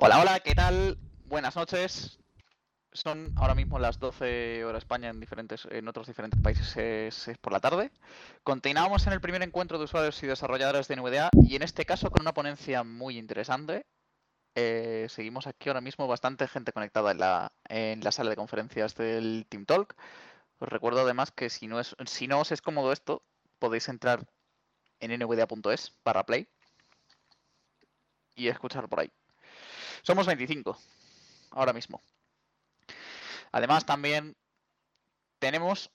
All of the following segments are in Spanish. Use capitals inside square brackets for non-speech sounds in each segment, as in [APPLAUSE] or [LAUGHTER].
Hola, hola, ¿qué tal? Buenas noches. Son ahora mismo las 12 horas España en diferentes, en otros diferentes países es, es por la tarde. Continuamos en el primer encuentro de usuarios y desarrolladores de NVDA y en este caso con una ponencia muy interesante. Eh, seguimos aquí ahora mismo bastante gente conectada en la, en la sala de conferencias del Team Talk. Os recuerdo además que si no, es, si no os es cómodo esto, podéis entrar en nvda.es para play y escuchar por ahí. Somos 25 ahora mismo. Además, también tenemos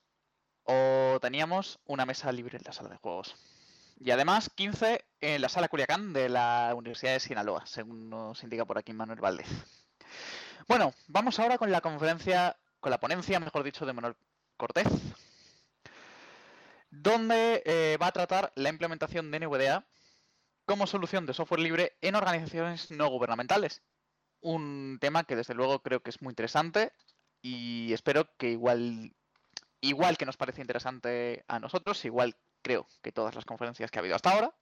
o teníamos una mesa libre en la sala de juegos. Y además 15 en la sala Culiacán de la Universidad de Sinaloa, según nos indica por aquí Manuel Valdez. Bueno, vamos ahora con la conferencia, con la ponencia, mejor dicho, de Manuel Cortés, donde eh, va a tratar la implementación de NVDA como solución de software libre en organizaciones no gubernamentales. Un tema que desde luego creo que es muy interesante y espero que igual, igual que nos parece interesante a nosotros, igual creo que todas las conferencias que ha habido hasta ahora,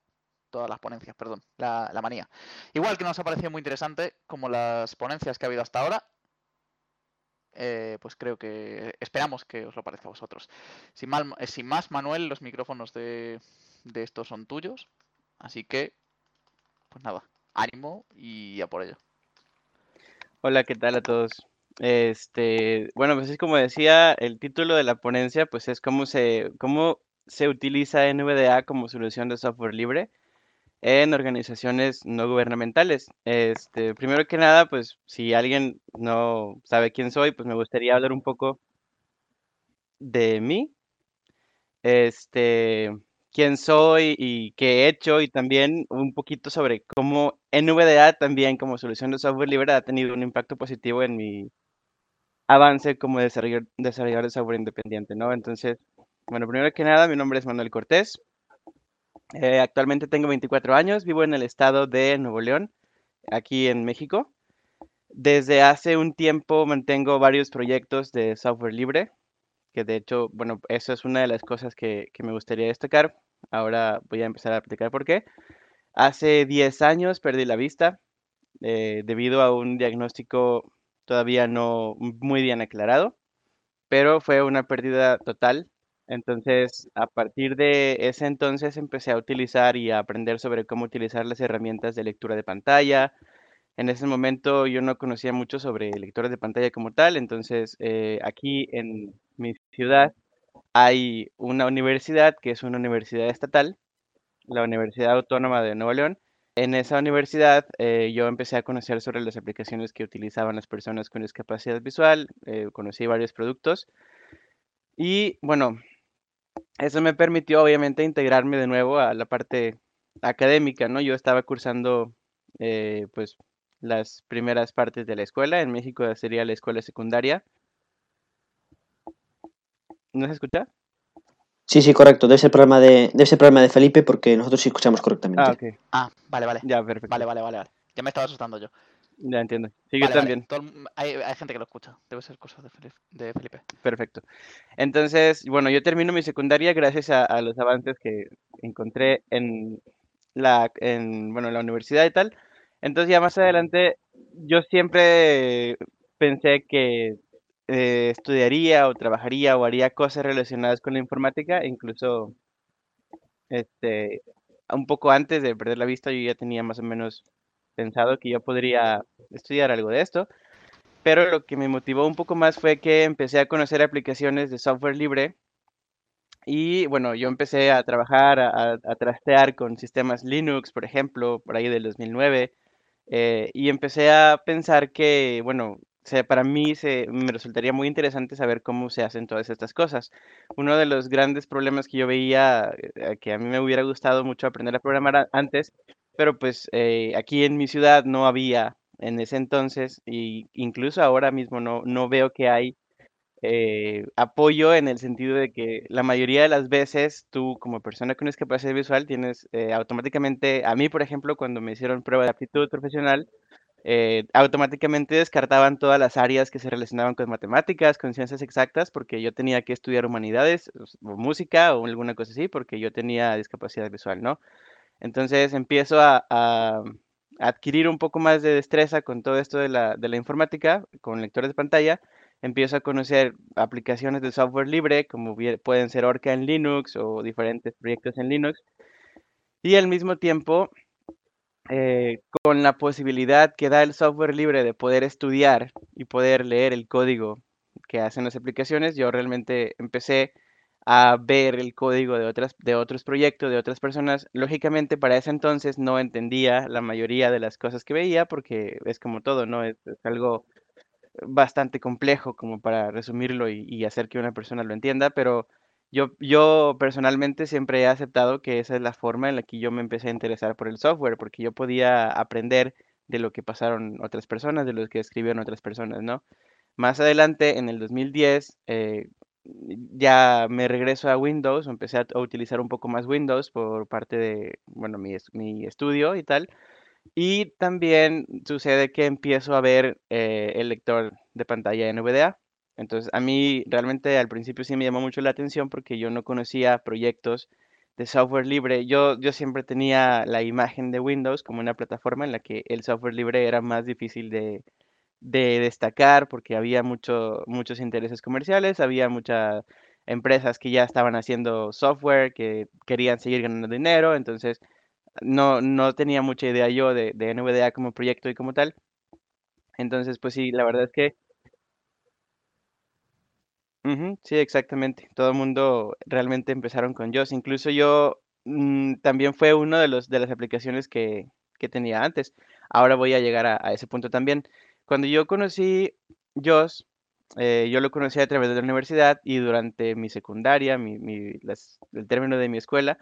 todas las ponencias, perdón, la, la manía, igual que nos ha parecido muy interesante como las ponencias que ha habido hasta ahora, eh, pues creo que esperamos que os lo parezca a vosotros. Sin, mal, eh, sin más, Manuel, los micrófonos de, de, estos son tuyos. Así que, pues nada, ánimo y a por ello. Hola, ¿qué tal a todos? Este, bueno, pues es como decía, el título de la ponencia, pues es cómo se, cómo se utiliza NVDA como solución de software libre en organizaciones no gubernamentales. Este, primero que nada, pues si alguien no sabe quién soy, pues me gustaría hablar un poco de mí. Este, quién soy y qué he hecho y también un poquito sobre cómo NVDA también como solución de software libre ha tenido un impacto positivo en mi avance como desarrollador, desarrollador de software independiente, ¿no? Entonces, bueno, primero que nada, mi nombre es Manuel Cortés. Eh, actualmente tengo 24 años, vivo en el estado de Nuevo León, aquí en México. Desde hace un tiempo mantengo varios proyectos de software libre, que de hecho, bueno, eso es una de las cosas que, que me gustaría destacar. Ahora voy a empezar a explicar por qué. Hace 10 años perdí la vista eh, debido a un diagnóstico todavía no muy bien aclarado, pero fue una pérdida total entonces, a partir de ese entonces empecé a utilizar y a aprender sobre cómo utilizar las herramientas de lectura de pantalla. En ese momento yo no conocía mucho sobre lectores de pantalla como tal, entonces eh, aquí en mi ciudad hay una universidad que es una universidad estatal, la Universidad Autónoma de Nuevo León. En esa universidad eh, yo empecé a conocer sobre las aplicaciones que utilizaban las personas con discapacidad visual, eh, conocí varios productos y bueno, eso me permitió obviamente integrarme de nuevo a la parte académica, ¿no? Yo estaba cursando eh, pues las primeras partes de la escuela, en México sería la escuela secundaria. ¿No se escucha? Sí, sí, correcto. Debe ser problema de, debe ser problema de Felipe porque nosotros sí escuchamos correctamente. Ah. Ah, vale, vale. Ya, perfecto. Vale, vale, vale, vale. Ya me estaba asustando yo. Ya entiendo. Sí, Vale, yo vale. también. El- hay, hay gente que lo escucha. Debe ser cosa de Felipe. De Felipe. Perfecto. Entonces, bueno, yo termino mi secundaria gracias a, a los avances que encontré en la, en, bueno, en la universidad y tal. Entonces ya más adelante, yo siempre pensé que eh, estudiaría o trabajaría o haría cosas relacionadas con la informática, incluso este, un poco antes de perder la vista, yo ya tenía más o menos pensado que yo podría estudiar algo de esto. Pero lo que me motivó un poco más fue que empecé a conocer aplicaciones de software libre y bueno, yo empecé a trabajar, a, a- trastear con sistemas Linux, por ejemplo, por ahí del 2009, eh, y empecé a pensar que, bueno, para mí se, me resultaría muy interesante saber cómo se hacen todas estas cosas. Uno de los grandes problemas que yo veía, eh, que a mí me hubiera gustado mucho aprender a programar antes, pero pues eh, aquí en mi ciudad no había en ese entonces, y incluso ahora mismo no, no veo que hay eh, apoyo en el sentido de que la mayoría de las veces tú como persona con discapacidad visual tienes eh, automáticamente, a mí por ejemplo, cuando me hicieron prueba de aptitud profesional, eh, automáticamente descartaban todas las áreas que se relacionaban con matemáticas, con ciencias exactas, porque yo tenía que estudiar humanidades o música o alguna cosa así, porque yo tenía discapacidad visual, ¿no? Entonces empiezo a, a- adquirir un poco más de destreza con todo esto de la, de la informática, con lectores de pantalla, empiezo a conocer aplicaciones de software libre, como pueden ser Orca en Linux o diferentes proyectos en Linux. Y al mismo tiempo, eh, con la posibilidad que da el software libre de poder estudiar y poder leer el código que hacen las aplicaciones, yo realmente empecé a ver el código de otras de otros proyectos, de otras personas. Lógicamente, para ese entonces no entendía la mayoría de las cosas que veía porque es como todo, ¿no? Es, algo bastante complejo como para resumirlo y, hacer que una persona lo entienda, pero yo, yo personalmente siempre he aceptado que esa es la forma en la que yo me empecé a interesar por el software, porque yo podía aprender de lo que pasaron otras personas, de lo que escribieron otras personas, ¿no? Más adelante, en el 2010, eh, ya me regreso a Windows, empecé a, utilizar un poco más Windows por parte de, bueno, mi, mi estudio y tal. Y también sucede que empiezo a ver eh, el lector de pantalla NVDA. Entonces, a mí realmente al principio sí me llamó mucho la atención porque yo no conocía proyectos de software libre. Yo, yo siempre tenía la imagen de Windows como una plataforma en la que el software libre era más difícil de, de destacar porque había mucho, muchos intereses comerciales, había muchas empresas que ya estaban haciendo software, que querían seguir ganando dinero, entonces no, no tenía mucha idea yo de, de NVDA como proyecto y como tal. Entonces, pues sí, la verdad es que... sí, exactamente. Todo el mundo realmente empezaron con JOS. Incluso yo mm, también fue uno de de las aplicaciones que, que tenía antes. Ahora voy a llegar a, ese punto también. Cuando yo conocí JOS, eh, yo lo conocí a través de la universidad y durante mi secundaria, mi, el término de mi escuela,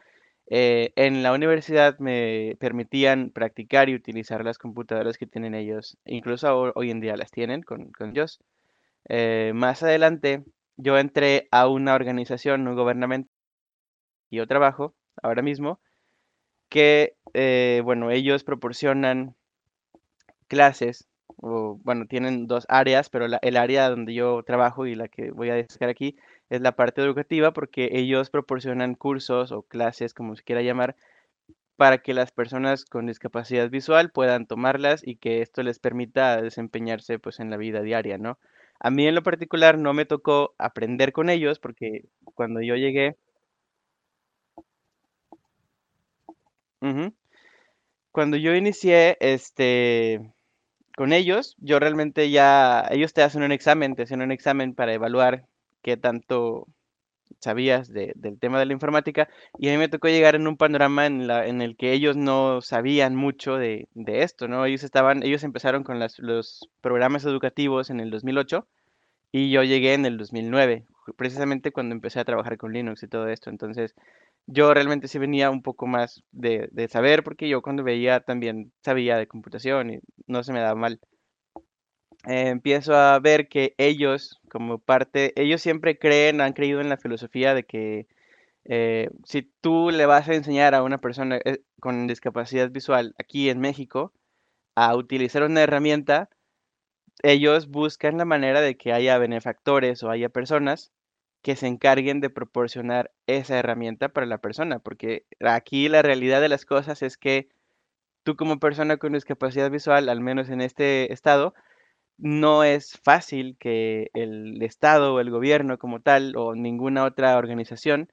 eh, en la universidad me permitían practicar y utilizar las computadoras que tienen ellos. Incluso hoy en día las tienen con, JOS. Eh, más adelante, yo entré a una organización no gubernamental y yo trabajo ahora mismo que, bueno, ellos proporcionan clases o bueno, tienen dos áreas, pero el área donde yo trabajo y la que voy a destacar aquí es la parte educativa porque ellos proporcionan cursos o clases, como se quiera llamar, para que las personas con discapacidad visual puedan tomarlas y que esto les permita desempeñarse pues en la vida diaria, ¿no? A mí en lo particular no me tocó aprender con ellos porque cuando yo llegué, cuando yo inicié, este, con ellos, yo realmente ya, ellos te hacen un examen, te hacen un examen para evaluar qué tanto sabías del tema de la informática y a mí me tocó llegar en un panorama en, la, en el que ellos no sabían mucho de, esto, ¿no? Ellos estaban, ellos empezaron con los programas educativos en el 2008 y yo llegué en el 2009, precisamente cuando empecé a trabajar con Linux y todo esto, entonces yo realmente sí venía un poco más de, saber, porque yo cuando veía también sabía de computación y no se me daba mal. Eh, empiezo a ver que ellos, como parte, ellos siempre creen, han creído en la filosofía de que eh, si tú le vas a enseñar a una persona eh, con discapacidad visual aquí en México a utilizar una herramienta, ellos buscan la manera de que haya benefactores o haya personas que se encarguen de proporcionar esa herramienta para la persona, porque aquí la realidad de las cosas es que tú como persona con discapacidad visual, al menos en este estado, no es fácil que el Estado o el gobierno como tal o ninguna otra organización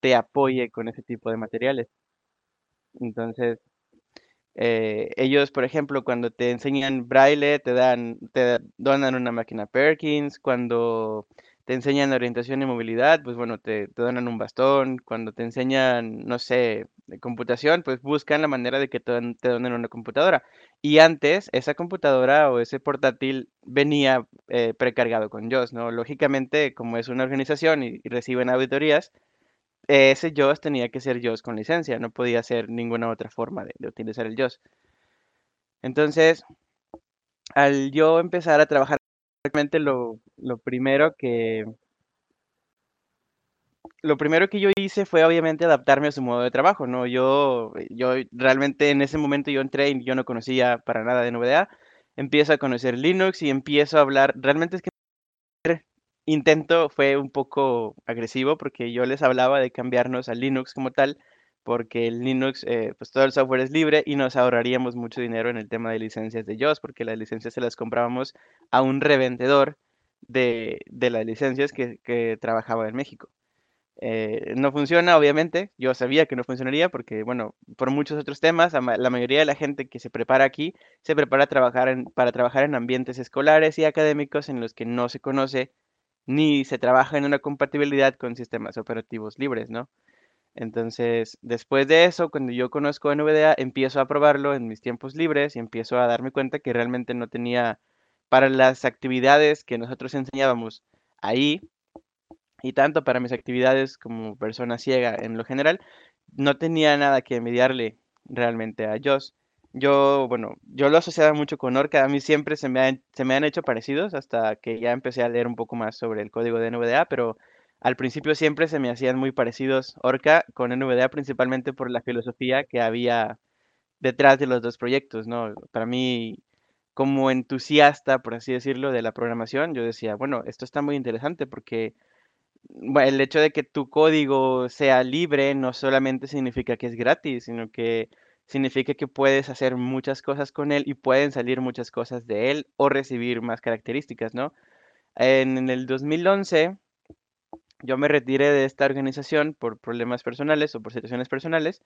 te apoye con ese tipo de materiales. Entonces, eh, ellos, por ejemplo, cuando te enseñan braille, te dan, te donan una máquina Perkins, cuando te enseñan orientación y movilidad, pues bueno, te, te donan un bastón. Cuando te enseñan, no sé, computación, pues buscan la manera de que te, te donen una computadora. Y antes, esa computadora o ese portátil venía eh, precargado con JOS, ¿no? Lógicamente, como es una organización y, reciben auditorías, ese JOS tenía que ser JOS con licencia, no podía ser ninguna otra forma de, utilizar el JOS. Entonces, al yo empezar a trabajar lo, lo primero que lo primero que yo hice fue obviamente adaptarme a su modo de trabajo, ¿no? Yo, yo realmente en ese momento yo entré y yo no conocía para nada de NVDA, empiezo a conocer Linux y empiezo a hablar, realmente es que intento fue un poco agresivo porque yo les hablaba de cambiarnos a Linux como tal, porque el Linux, eh, pues todo el software es libre y nos ahorraríamos mucho dinero en el tema de licencias de JOS, porque las licencias se las comprábamos a un revendedor de, de las licencias que, que trabajaba en México. Eh, no funciona, obviamente. Yo sabía que no funcionaría porque, bueno, por muchos otros temas, la mayoría de la gente que se prepara aquí se prepara a trabajar para trabajar en ambientes escolares y académicos en los que no se conoce ni se trabaja en una compatibilidad con sistemas operativos libres, ¿no? Entonces, después de eso, cuando yo conozco NVDA, empiezo a probarlo en mis tiempos libres y empiezo a darme cuenta que realmente no tenía para las actividades que nosotros enseñábamos ahí, y tanto para mis actividades como persona ciega en lo general, no tenía nada que envidiarle realmente a Joss. Yo, bueno, yo lo asociaba mucho con Orca, a mí siempre se me, han, se me han hecho parecidos hasta que ya empecé a leer un poco más sobre el código de NVDA, pero al principio siempre se me hacían muy parecidos Orca con NVDA, principalmente por la filosofía que había detrás de los dos proyectos, ¿no? Para mí, como entusiasta, por así decirlo, de la programación, yo decía, bueno, esto está muy interesante porque el hecho de que tu código sea libre no solamente significa que es gratis, sino que significa que puedes hacer muchas cosas con él y pueden salir muchas cosas de él o recibir más características, ¿no? En, el 2011 yo me retiré de esta organización por problemas personales o por situaciones personales,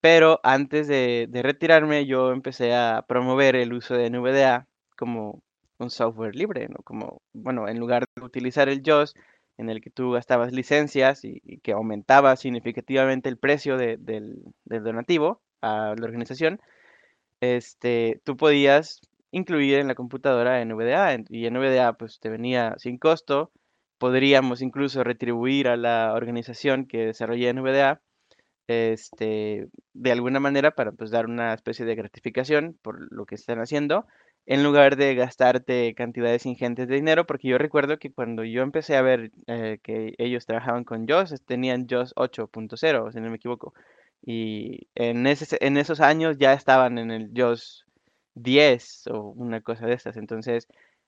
pero antes de, de retirarme yo empecé a promover el uso de NVDA como un software libre, ¿no? Como, bueno, en lugar de utilizar el JOS, en el que tú gastabas licencias y, que aumentaba significativamente el precio del, donativo a la organización, este, tú podías incluir en la computadora NVDA y NVDA pues te venía sin costo. Podríamos incluso retribuir a la organización que desarrolla NVDA este, de alguna manera para pues dar una especie de gratificación por lo que están haciendo en lugar de gastarte cantidades ingentes de dinero, porque yo recuerdo que cuando yo empecé a ver eh, que ellos trabajaban con JOS, tenían JOS 8.0, si no me equivoco, y en, esos años ya estaban en el JOS 10 o una cosa de estas. Entonces,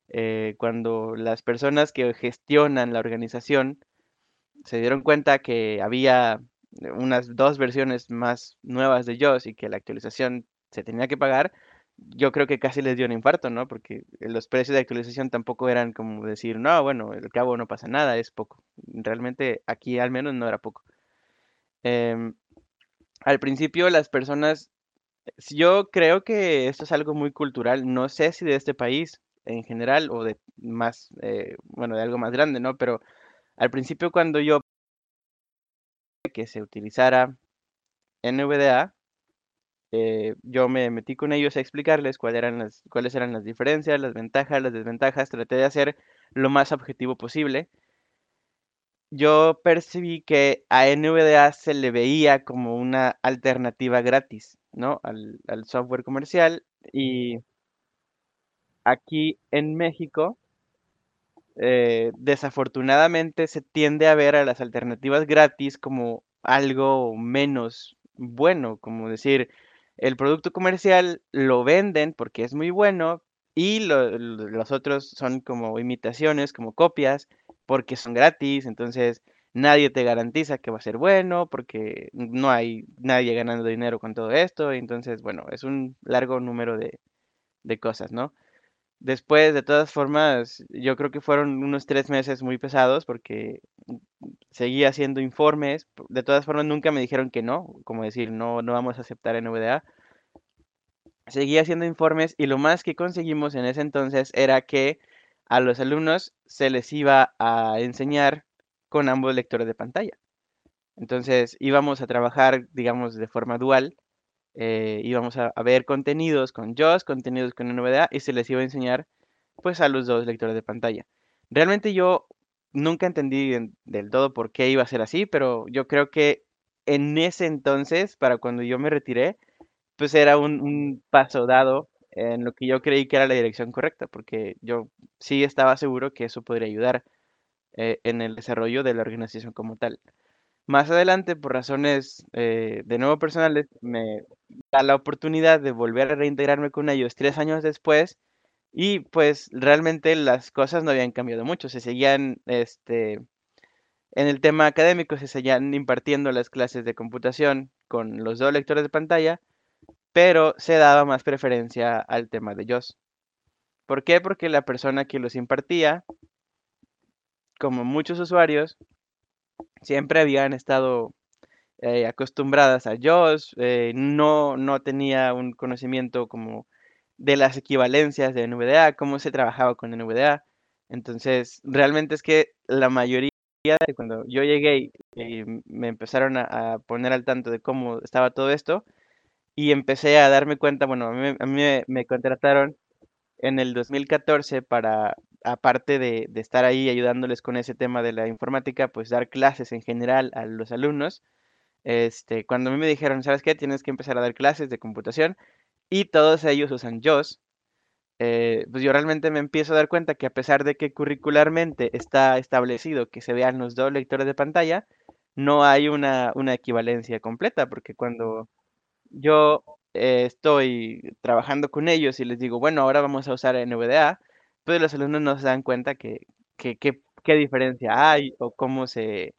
eh, cuando las personas que gestionan la organización se dieron cuenta que había unas dos versiones más nuevas de JOS y que la actualización se tenía que pagar, yo creo que casi les dio un infarto, ¿no? Porque los precios de actualización tampoco eran como decir, no, bueno, al cabo no pasa nada, es poco. Realmente aquí al menos no era poco. Em, al principio las personas, yo creo que esto es algo muy cultural, no sé si de este país en general o de más, eh, bueno, de algo más grande, ¿no? Pero al principio cuando yo que se utilizara NVDA, eh, yo me metí con ellos a explicarles cuáles eran las, cuáles eran las diferencias, las ventajas, las desventajas. Traté de hacer lo más objetivo posible. Yo percibí que a NVDA se le veía como una alternativa gratis, ¿no? Al, software comercial. Y aquí en México, eh, desafortunadamente se tiende a ver a las alternativas gratis como algo menos bueno, como decir, el producto comercial lo venden porque es muy bueno y los otros son como imitaciones, como copias, porque son gratis, entonces nadie te garantiza que va a ser bueno porque no hay nadie ganando dinero con todo esto, entonces bueno, es un largo número de, de cosas, ¿no? Después, de todas formas, yo creo que fueron unos tres meses muy pesados porque seguía haciendo informes. De todas formas, nunca me dijeron que no, como decir, no, no vamos a aceptar NVDA. Seguía haciendo informes y lo más que conseguimos en ese entonces era que a los alumnos se les iba a enseñar con ambos lectores de pantalla. Entonces íbamos a trabajar, digamos, de forma dual eh, íbamos a, ver contenidos con JOS, contenidos con NVDA y se les iba a enseñar pues a los dos lectores de pantalla. Realmente yo nunca entendí del todo por qué iba a ser así, pero yo creo que en ese entonces, para cuando yo me retiré, pues era un, paso dado en lo que yo creí que era la dirección correcta, porque yo sí estaba seguro que eso podría ayudar eh, en el desarrollo de la organización como tal. Más adelante, por razones eh, de nuevo personales, me da la oportunidad de volver a reintegrarme con ellos tres años después y pues realmente las cosas no habían cambiado mucho, se seguían este, En el tema académico se seguían impartiendo las clases de computación con los dos lectores de pantalla, pero se daba más preferencia al tema de JOS. ¿Por qué? Porque la persona que los impartía, como muchos usuarios, siempre habían estado eh, acostumbradas a JOS, eh, no, no tenía un conocimiento como de las equivalencias de NVDA, cómo se trabajaba con NVDA. Entonces, realmente es que la mayoría de cuando yo llegué y me empezaron a, poner al tanto de cómo estaba todo esto, y empecé a darme cuenta, bueno, a mí, a mí me, contrataron en el 2014 para, aparte de, de, estar ahí ayudándoles con ese tema de la informática, pues dar clases en general a los alumnos. Este, cuando a mí me dijeron, ¿sabes qué? Tienes que empezar a dar clases de computación y todos ellos usan JOS, eh, pues yo realmente me empiezo a dar cuenta que a pesar de que curricularmente está establecido que se vean los dos lectores de pantalla, no hay una, equivalencia completa, porque cuando yo eh, estoy trabajando con ellos y les digo, bueno, ahora vamos a usar NVDA, pues los alumnos no se dan cuenta que, que, qué diferencia hay o cómo se,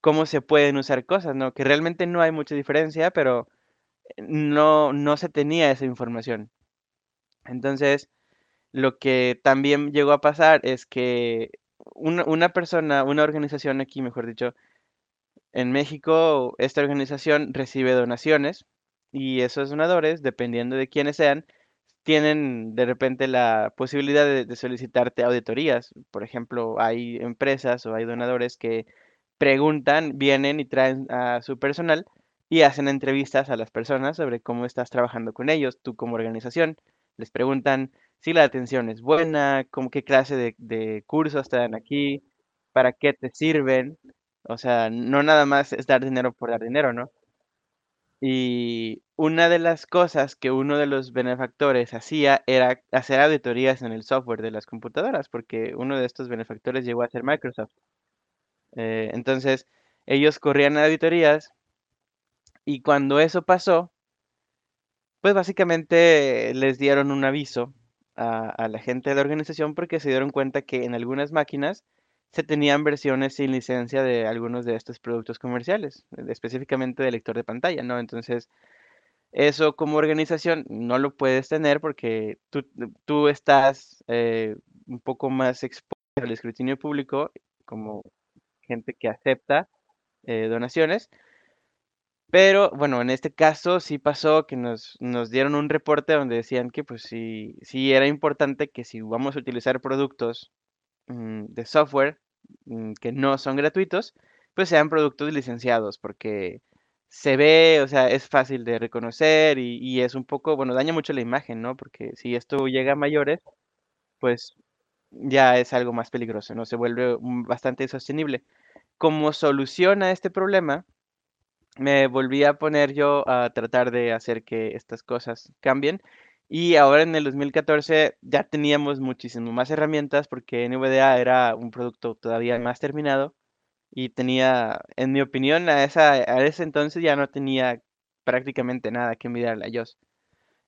cómo se pueden usar cosas, ¿no? Que realmente no hay mucha diferencia, pero no, no se tenía esa información. Entonces, lo que también llegó a pasar es que una, una persona, una organización aquí, mejor dicho, en México, esta organización recibe donaciones y esos donadores, dependiendo de quiénes sean, tienen de repente la posibilidad de, solicitarte auditorías. Por ejemplo, hay empresas o hay donadores que preguntan, vienen y traen a su personal y hacen entrevistas a las personas sobre cómo estás trabajando con ellos, tú como organización. Les preguntan si la atención es buena, cómo, qué clase de, de cursos te dan aquí, para qué te sirven. O sea, no nada más es dar dinero por dar dinero, ¿no? Y una de las cosas que uno de los benefactores hacía era hacer auditorías en el software de las computadoras, porque uno de estos benefactores llegó a ser Microsoft. Eh, entonces, ellos corrían auditorías y cuando eso pasó, pues básicamente les dieron un aviso a, a la gente de la organización porque se dieron cuenta que en algunas máquinas se tenían versiones sin licencia de algunos de estos productos comerciales, específicamente de lector de pantalla, ¿no? Entonces, eso como organización no lo puedes tener porque tú, tú estás eh, un poco más expuesto al escrutinio público como gente que acepta eh, donaciones. Pero bueno, en este caso sí pasó que nos, nos dieron un reporte donde decían que pues sí, sí era importante que si vamos a utilizar productos de software mm, que no son gratuitos, pues sean productos licenciados, porque se ve, o sea, es fácil de reconocer y, es un poco, bueno, daña mucho la imagen, ¿no? Porque si esto llega a mayores, pues ya es algo más peligroso, ¿no? Se vuelve bastante insostenible. Como solución a este problema, me volví a poner yo a tratar de hacer que estas cosas cambien y ahora en el 2014 ya teníamos muchísimo más herramientas porque NVDA era un producto todavía más terminado y tenía, en mi opinión, a, esa, a ese entonces ya no tenía prácticamente nada que mirar a iOS.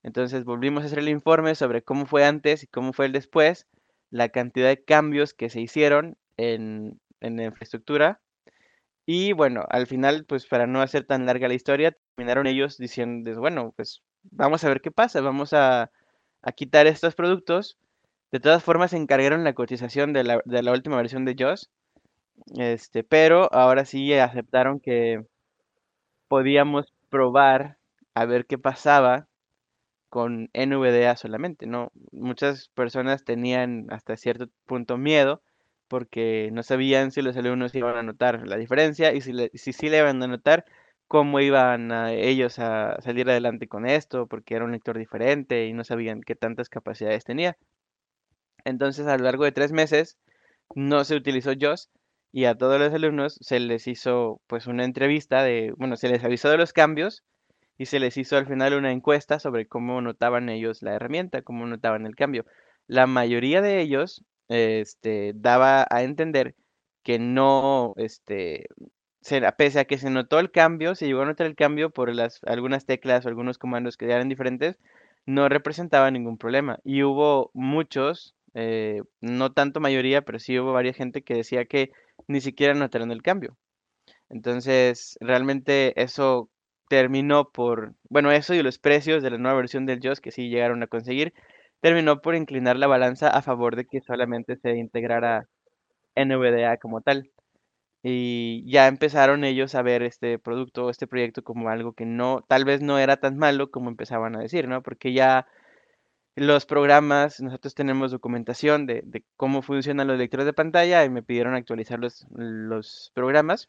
Entonces volvimos a hacer el informe sobre cómo fue antes y cómo fue el después, la cantidad de cambios que se hicieron en, en la infraestructura. Y bueno, al final, pues para no hacer tan larga la historia, terminaron ellos diciendo, bueno, pues vamos a ver qué pasa, vamos a, quitar estos productos. De todas formas, se encargaron la cotización de la, última versión de JOS, este, pero ahora sí aceptaron que podíamos probar a ver qué pasaba con NVDA solamente, ¿no? Muchas personas tenían hasta cierto punto miedo porque no sabían si los alumnos iban a notar la diferencia y si, si sí le iban a notar, cómo iban ellos a salir adelante con esto, porque era un lector diferente y no sabían qué tantas capacidades tenía. Entonces, a lo largo de tres meses, no se utilizó JOS y a todos los alumnos se les hizo pues una entrevista de, bueno, se les avisó de los cambios y se les hizo al final una encuesta sobre cómo notaban ellos la herramienta, cómo notaban el cambio. La mayoría de ellos este, daba a entender que no, este, pese a que se notó el cambio, se llegó a notar el cambio por las, algunas teclas o algunos comandos que eran diferentes, no representaba ningún problema. Y hubo muchos, eh, no tanto mayoría, pero sí hubo varias gente que decía que ni siquiera notaron el cambio. Entonces, realmente eso terminó por, bueno, eso y los precios de la nueva versión del JOS que sí llegaron a conseguir, terminó por inclinar la balanza a favor de que solamente se integrara NVDA como tal. Y ya empezaron ellos a ver este producto, este proyecto como algo que no, tal vez no era tan malo como empezaban a decir, ¿no? Porque ya los programas, nosotros tenemos documentación de, cómo funcionan los lectores de pantalla y me pidieron actualizar los, los programas.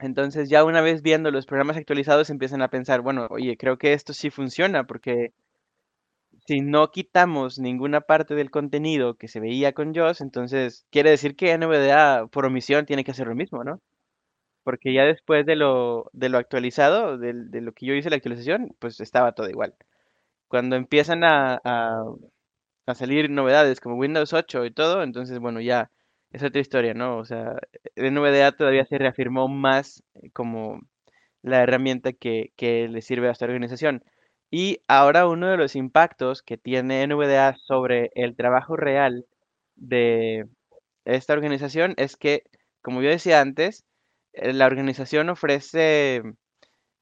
Entonces ya una vez viendo los programas actualizados empiezan a pensar, bueno, oye, creo que esto sí funciona porque si no quitamos ninguna parte del contenido que se veía con JOS, entonces quiere decir que NVDA por omisión tiene que hacer lo mismo, ¿no? Porque ya después de lo, de lo actualizado, de, de lo que yo hice la actualización, pues estaba todo igual. Cuando empiezan a, a, a salir novedades como Windows 8 y todo, entonces bueno, ya es otra historia, ¿no? O sea, NVDA todavía se reafirmó más como la herramienta que, que le sirve a esta organización. Y ahora uno de los impactos que tiene NVDA sobre el trabajo real de esta organización es que, como yo decía antes, eh, la organización ofrece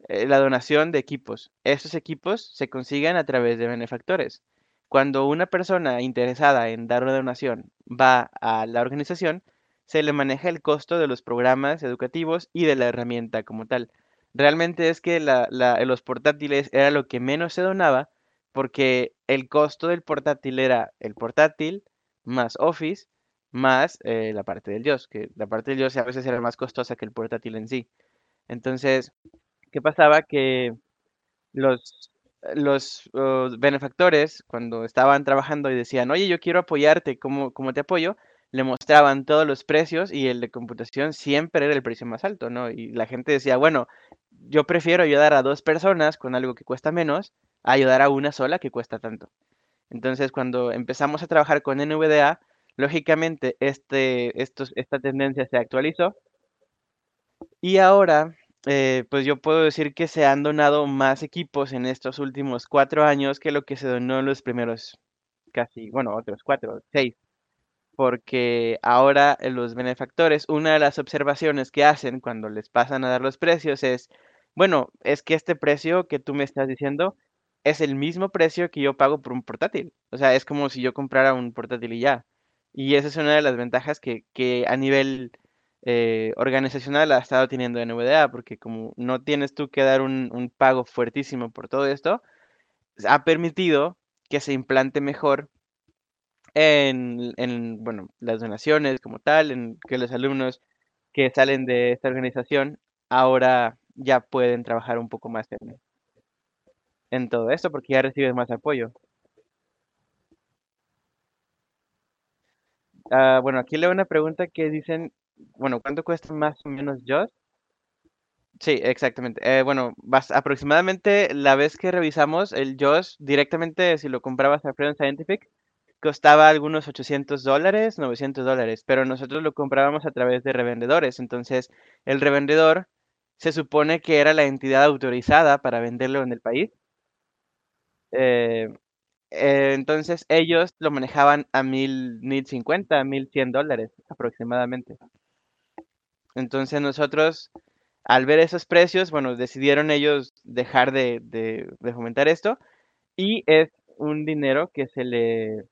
eh, la donación de equipos. Estos equipos se consiguen a través de benefactores. Cuando una persona interesada en dar una donación va a la organización, se le maneja el costo de los programas educativos y de la herramienta como tal. Realmente es que los portátiles era lo que menos se donaba porque el costo del portátil era el portátil más Office más eh, la parte del JOS, que la parte del JOS a veces era más costosa que el portátil en sí. Entonces, ¿qué pasaba? Que los, los uh, benefactores, cuando estaban trabajando y decían, oye, yo quiero apoyarte, ¿cómo, cómo te apoyo? Le mostraban todos los precios y el de computación siempre era el precio más alto, ¿no? Y la gente decía, bueno, yo prefiero ayudar a dos personas con algo que cuesta menos a ayudar a una sola que cuesta tanto. Entonces, cuando empezamos a trabajar con NVDA, lógicamente este, estos, esta tendencia se actualizó y ahora, eh, pues yo puedo decir que se han donado más equipos en estos últimos cuatro años que lo que se donó en los primeros casi, bueno, otros cuatro, seis. Porque ahora eh, los benefactores, una de las observaciones que hacen cuando les pasan a dar los precios es, bueno, es que este precio que tú me estás diciendo es el mismo precio que yo pago por un portátil. O sea, es como si yo comprara un portátil y ya. Y esa es una de las ventajas que, que a nivel eh, organizacional ha estado teniendo NVDA, porque como no tienes tú que dar un, un pago fuertísimo por todo esto, ha permitido que se implante mejor en, en, bueno, las donaciones como tal, en que los alumnos que salen de esta organización ahora ya pueden trabajar un poco más en, en todo esto porque ya reciben más apoyo. Ah, bueno, aquí leo una pregunta que dicen, bueno, ¿cuánto cuesta más o menos JOS? Sí, exactamente. Eh, bueno, vas, aproximadamente la vez que revisamos el JOS directamente, si lo comprabas a Freedom Scientific, costaba algunos 800 dólares, 900 dólares, pero nosotros lo comprábamos a través de revendedores. Entonces, el revendedor se supone que era la entidad autorizada para venderlo en el país. Eh, eh, entonces, ellos lo manejaban a mil, mil cincuenta, mil cien dólares aproximadamente. Entonces, nosotros al ver esos precios, bueno, decidieron ellos dejar de, de, de fomentar esto y es un dinero que se le,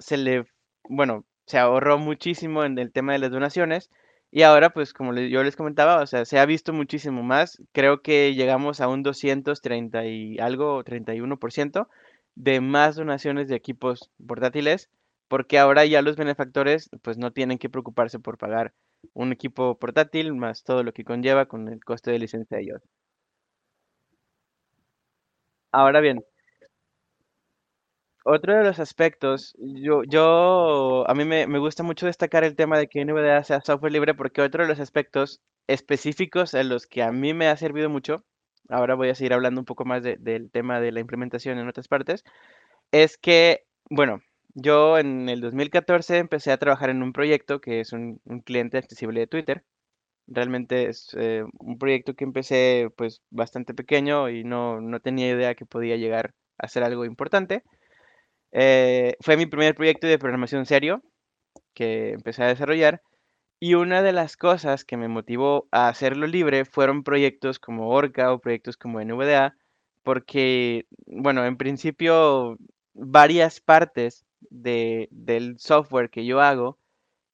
se le, bueno, se ahorró muchísimo en el tema de las donaciones y ahora, pues como yo les comentaba, o sea, se ha visto muchísimo más. Creo que llegamos a un 230 y algo, 31% de más donaciones de equipos portátiles, porque ahora ya los benefactores, pues no tienen que preocuparse por pagar un equipo portátil más todo lo que conlleva con el coste de licencia de ellos. Ahora bien, otro de los aspectos, yo, yo, a mí me, me gusta mucho destacar el tema de que NVDA sea software libre porque otro de los aspectos específicos en los que a mí me ha servido mucho, ahora voy a seguir hablando un poco más de- del tema de la implementación en otras partes, es que, bueno, yo en el 2014 empecé a trabajar en un proyecto que es un, un cliente accesible de Twitter. Realmente es eh, un proyecto que empecé pues bastante pequeño y no, no tenía idea que podía llegar a ser algo importante. Eh, fue mi primer proyecto de programación serio que empecé a desarrollar Y una de las cosas que me motivó a hacerlo libre fueron proyectos como Orca o proyectos como NVDA, porque, bueno, en principio varias partes de, del software que yo hago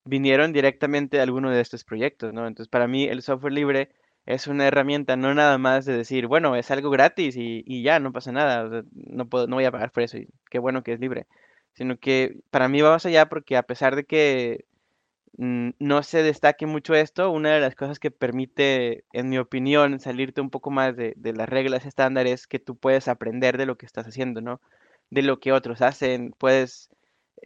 vinieron directamente de alguno de estos proyectos, ¿no? Entonces, para mí el software libre es una herramienta no nada más de decir, bueno, es algo gratis y, y ya, no pasa nada, no puedo, no voy a pagar por eso y qué bueno que es libre, sino que para mí va más allá porque a pesar de que mm, no se destaque mucho esto, una de las cosas que permite, en mi opinión, salirte un poco más de, de las reglas estándares que tú puedes aprender de lo que estás haciendo, ¿no? De lo que otros hacen, puedes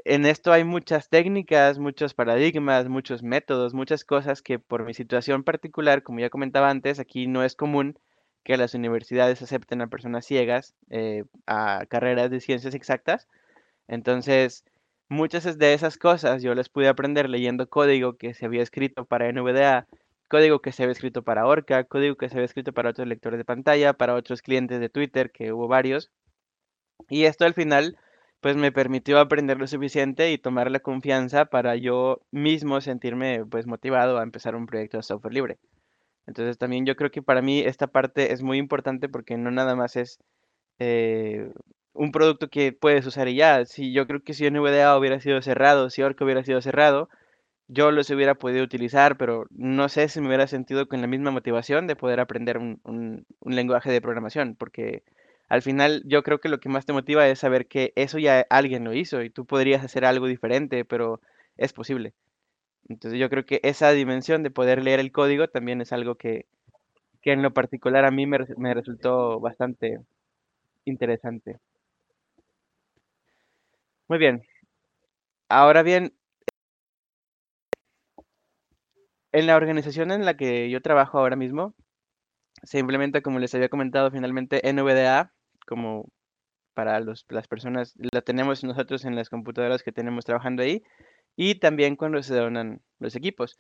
en esto hay muchas técnicas, muchos paradigmas, muchos métodos, muchas cosas que por mi situación particular, como ya comentaba antes, aquí no es común que las universidades acepten a personas ciegas eh, a carreras de ciencias exactas. Entonces, muchas de esas cosas yo las pude aprender leyendo código que se había escrito para NVDA, código que se había escrito para Orca, código que se había escrito para otros lectores de pantalla, para otros clientes de Twitter, que hubo varios. Y esto al final pues me permitió aprender lo suficiente y tomar la confianza para yo mismo sentirme pues motivado a empezar un proyecto de software libre. Entonces también yo creo que para mí esta parte es muy importante porque no nada más es eh, un producto que puedes usar y ya. Si yo creo que si NVDA hubiera sido cerrado, si Orca hubiera sido cerrado, yo los hubiera podido utilizar, pero no sé si me hubiera sentido con la misma motivación de poder aprender un, un, un lenguaje de programación, porque al final yo creo que lo que más te motiva es saber que eso ya alguien lo hizo y tú podrías hacer algo diferente, pero es posible. Entonces yo creo que esa dimensión de poder leer el código también es algo que, que en lo particular a mí me, me resultó bastante interesante. Muy bien. Ahora bien, en la organización en la que yo trabajo ahora mismo, se implementa, como les había comentado, finalmente NVDA como para los, las personas, la tenemos nosotros en las computadoras que tenemos trabajando ahí y también cuando se donan los equipos.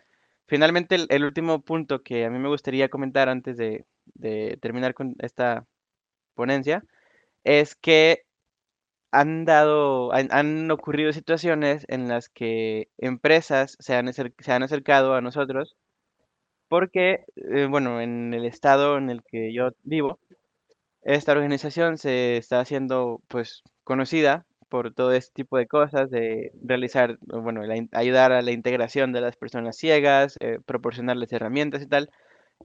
Finalmente, el, último punto que a mí me gustaría comentar antes de, de terminar con esta ponencia es que han dado, han, ocurrido situaciones en las que empresas se han, se han acercado a nosotros porque, eh, bueno, en el estado en el que yo vivo, esta organización se está haciendo pues conocida por todo este tipo de cosas, de realizar, bueno, ayudar a la integración de las personas ciegas, eh, proporcionarles herramientas y tal.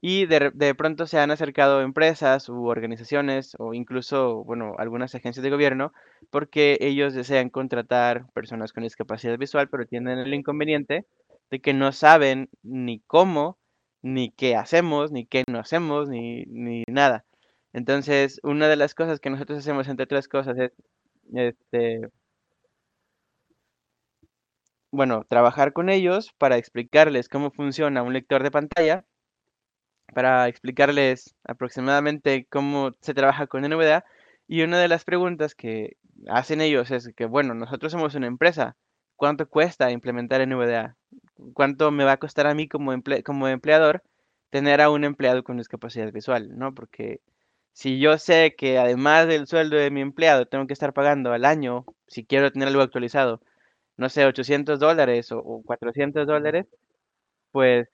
Y de, de, pronto se han acercado empresas u organizaciones o incluso, bueno, algunas agencias de gobierno porque ellos desean contratar personas con discapacidad visual, pero tienen el inconveniente de que no saben ni cómo, ni qué hacemos, ni qué no hacemos, ni, ni nada. Entonces, una de las cosas que nosotros hacemos, entre otras cosas, es, este, bueno, trabajar con ellos para explicarles cómo funciona un lector de pantalla, para explicarles aproximadamente cómo se trabaja con NVDA. Y una de las preguntas que hacen ellos es que, bueno, nosotros somos una empresa, ¿cuánto cuesta implementar NVDA? ¿Cuánto me va a costar a mí como, como empleador tener a un empleado con discapacidad visual? ¿no? Porque si yo sé que además del sueldo de mi empleado tengo que estar pagando al año, si quiero tener algo actualizado, no sé, 800 dólares o, 400 dólares, pues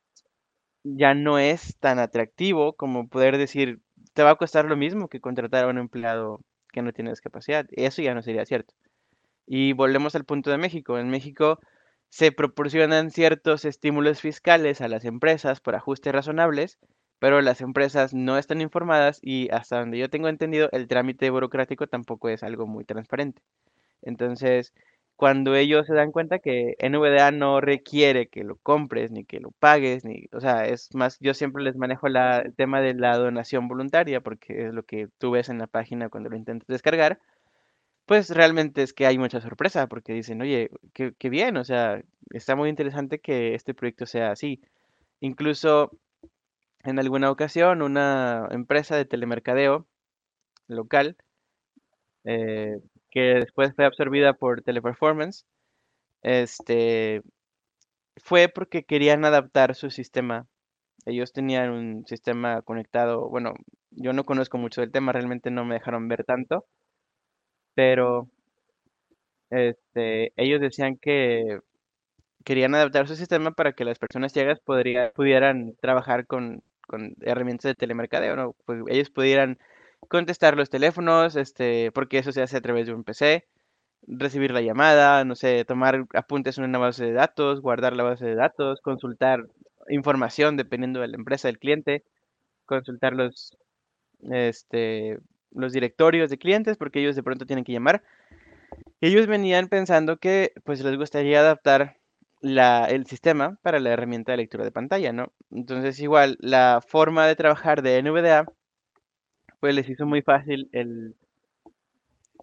ya no es tan atractivo como poder decir, te va a costar lo mismo que contratar a un empleado que no tiene discapacidad. Eso ya no sería cierto. Y volvemos al punto de México. En México se proporcionan ciertos estímulos fiscales a las empresas por ajustes razonables pero las empresas no están informadas y hasta donde yo tengo entendido, el trámite burocrático tampoco es algo muy transparente. Entonces, cuando ellos se dan cuenta que NVDA no requiere que lo compres ni que lo pagues, ni, o sea, es más, yo siempre les manejo la, el tema de la donación voluntaria, porque es lo que tú ves en la página cuando lo intentas descargar, pues realmente es que hay mucha sorpresa, porque dicen, oye, qué, qué bien, o sea, está muy interesante que este proyecto sea así. Incluso en alguna ocasión una empresa de telemercadeo local eh, que después fue absorbida por Teleperformance, este, fue porque querían adaptar su sistema. Ellos tenían un sistema conectado, bueno, yo no conozco mucho del tema, realmente no me dejaron ver tanto, pero este, ellos decían que querían adaptar su sistema para que las personas ciegas pudieran trabajar con, con herramientas de telemercadeo, ¿no? Pues ellos pudieran contestar los teléfonos, este, porque eso se hace a través de un PC, recibir la llamada, no sé, tomar apuntes en una base de datos, guardar la base de datos, consultar información dependiendo de la empresa del cliente, consultar los, este, directorios de clientes porque ellos de pronto tienen que llamar. Ellos venían pensando que pues les gustaría adaptar el sistema para la herramienta de lectura de pantalla, ¿no? Entonces igual la forma de trabajar de NVDA pues les hizo muy fácil el,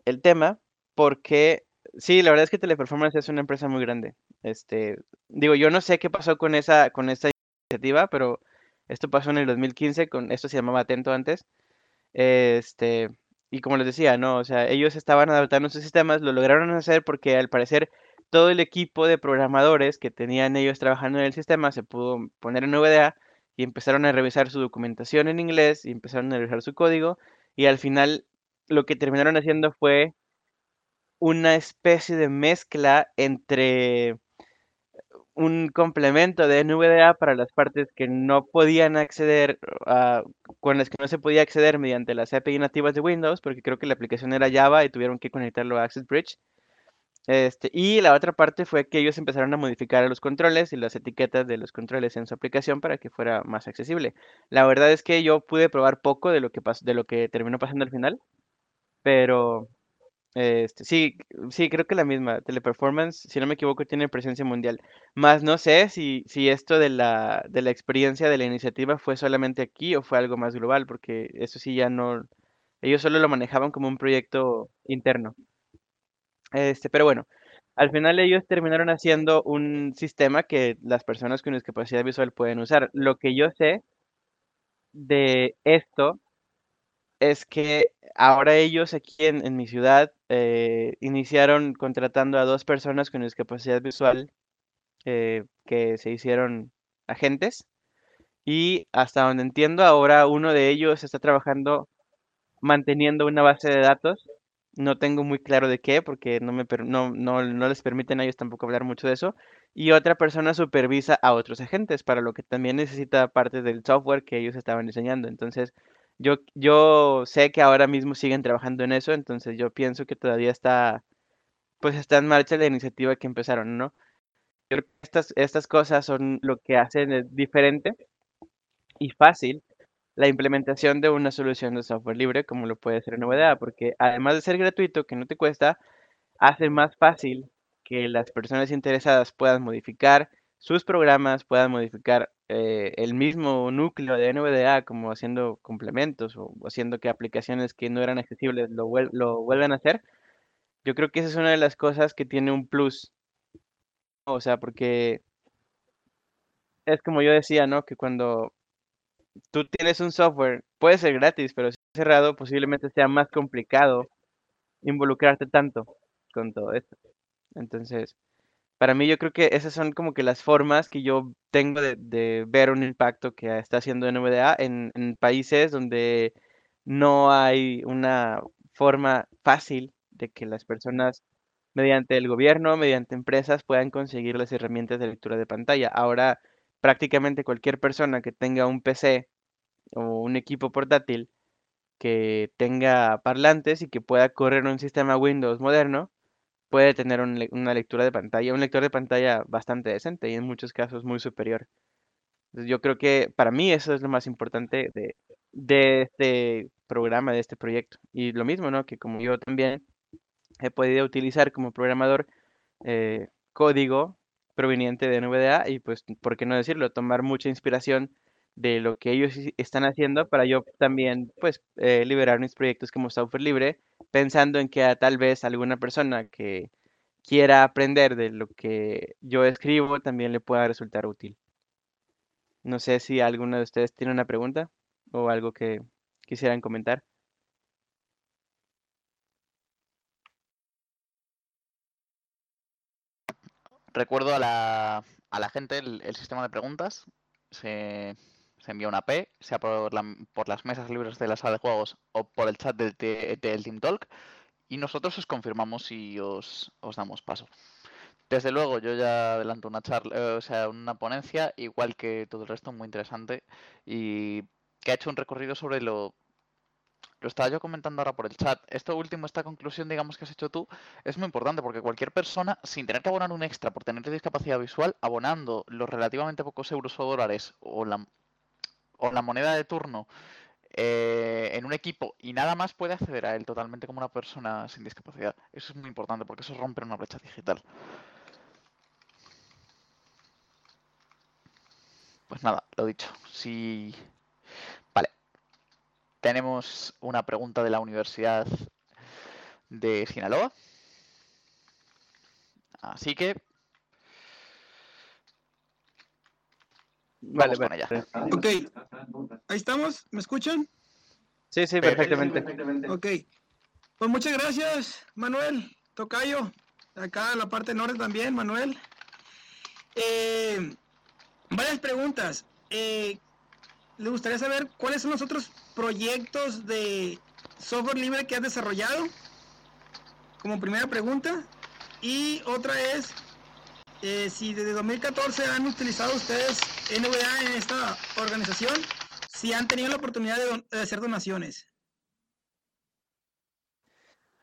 el tema porque sí, la verdad es que Teleperformance es una empresa muy grande. Este, digo, yo no sé qué pasó con esa con esta iniciativa, pero esto pasó en el 2015 con esto se llamaba Atento antes. Este, y como les decía, no, o sea, ellos estaban adaptando sus sistemas, lo lograron hacer porque al parecer todo el equipo de programadores que tenían ellos trabajando en el sistema se pudo poner en VDA y empezaron a revisar su documentación en inglés y empezaron a revisar su código y al final lo que terminaron haciendo fue una especie de mezcla entre un complemento de NVDA para las partes que no podían acceder a, con las que no se podía acceder mediante las API nativas de Windows, porque creo que la aplicación era Java y tuvieron que conectarlo a Access Bridge. Este, y la otra parte fue que ellos empezaron a modificar los controles y las etiquetas de los controles en su aplicación para que fuera más accesible. La verdad es que yo pude probar poco de lo que terminó pasando al final, pero este, sí, sí, creo que la misma. Teleperformance, si no me equivoco, tiene presencia mundial. Más no sé si, esto de la experiencia de la iniciativa fue solamente aquí o fue algo más global, porque eso sí ya no. Ellos solo lo manejaban como un proyecto interno. Este, pero bueno, al final ellos terminaron haciendo un sistema que las personas con discapacidad visual pueden usar. Lo que yo sé de esto es que ahora ellos aquí en, mi ciudad eh, iniciaron contratando a dos personas con discapacidad visual eh, que se hicieron agentes y hasta donde entiendo ahora uno de ellos está trabajando manteniendo una base de datos. No tengo muy claro de qué porque no, me, no, no, no les permiten a ellos tampoco hablar mucho de eso. Y otra persona supervisa a otros agentes, para lo que también necesita parte del software que ellos estaban diseñando. Entonces, yo, yo sé que ahora mismo siguen trabajando en eso, entonces yo pienso que todavía está, pues está en marcha la iniciativa que empezaron, ¿no? Estas, estas cosas son lo que hacen diferente y fácil la implementación de una solución de software libre como lo puede ser NVDA, porque además de ser gratuito, que no te cuesta, hace más fácil que las personas interesadas puedan modificar sus programas, puedan modificar eh, el mismo núcleo de NVDA, como haciendo complementos o haciendo que aplicaciones que no eran accesibles lo, lo vuelvan a hacer, yo creo que esa es una de las cosas que tiene un plus. O sea, porque es como yo decía, ¿no? Que cuando tú tienes un software, puede ser gratis, pero si es cerrado, posiblemente sea más complicado involucrarte tanto con todo esto. Entonces, para mí yo creo que esas son como que las formas que yo tengo de, ver un impacto que está haciendo NVDA en, en países donde no hay una forma fácil de que las personas mediante el gobierno, mediante empresas puedan conseguir las herramientas de lectura de pantalla. Ahora prácticamente cualquier persona que tenga un PC o un equipo portátil que tenga parlantes y que pueda correr un sistema Windows moderno, puede tener una lectura de pantalla, un lector de pantalla bastante decente y en muchos casos muy superior. yo creo que para mí eso es lo más importante de, de este programa, de este proyecto. Y lo mismo, ¿no? Que como yo también he podido utilizar como programador eh, código proveniente de NVDA y pues, ¿por qué no decirlo? Tomar mucha inspiración de lo que ellos están haciendo para yo también, pues, eh, liberar mis proyectos como software libre, pensando en que tal vez alguna persona que quiera aprender de lo que yo escribo también le pueda resultar útil. No sé si alguno de ustedes tiene una pregunta o algo que quisieran comentar. Recuerdo a la, gente el, sistema de preguntas. Se, envía una P, sea por, por, las mesas libres de la sala de juegos o por el chat del, Team Talk, y nosotros os confirmamos y os, os damos paso. Desde luego, yo ya adelanto una charla, eh, o sea, una ponencia, igual que todo el resto, muy interesante, y que ha hecho un recorrido sobre lo... Lo estaba yo comentando ahora por el chat. Esto último, esta conclusión, digamos, que has hecho tú, es muy importante porque cualquier persona, sin tener que abonar un extra por tener discapacidad visual, abonando los relativamente pocos euros o dólares o la, o la moneda de turno eh, en un equipo y nada más puede acceder a él totalmente como una persona sin discapacidad. Eso es muy importante porque eso rompe una brecha digital. Pues nada, lo dicho. Si. Tenemos una pregunta de la Universidad de Sinaloa. Así que. Vale, Vamos con ella. vale. Ok, ahí estamos, ¿me escuchan? Sí, sí, perfectamente. Ok, pues muchas gracias, Manuel, Tocayo, acá en la parte norte también, Manuel. Eh, varias preguntas. Eh, ¿Le gustaría saber cuáles son los otros proyectos de software libre que has desarrollado? Como primera pregunta. Y otra es, eh, si desde 2014 han utilizado ustedes NVDA en esta organización, si han tenido la oportunidad de, hacer donaciones.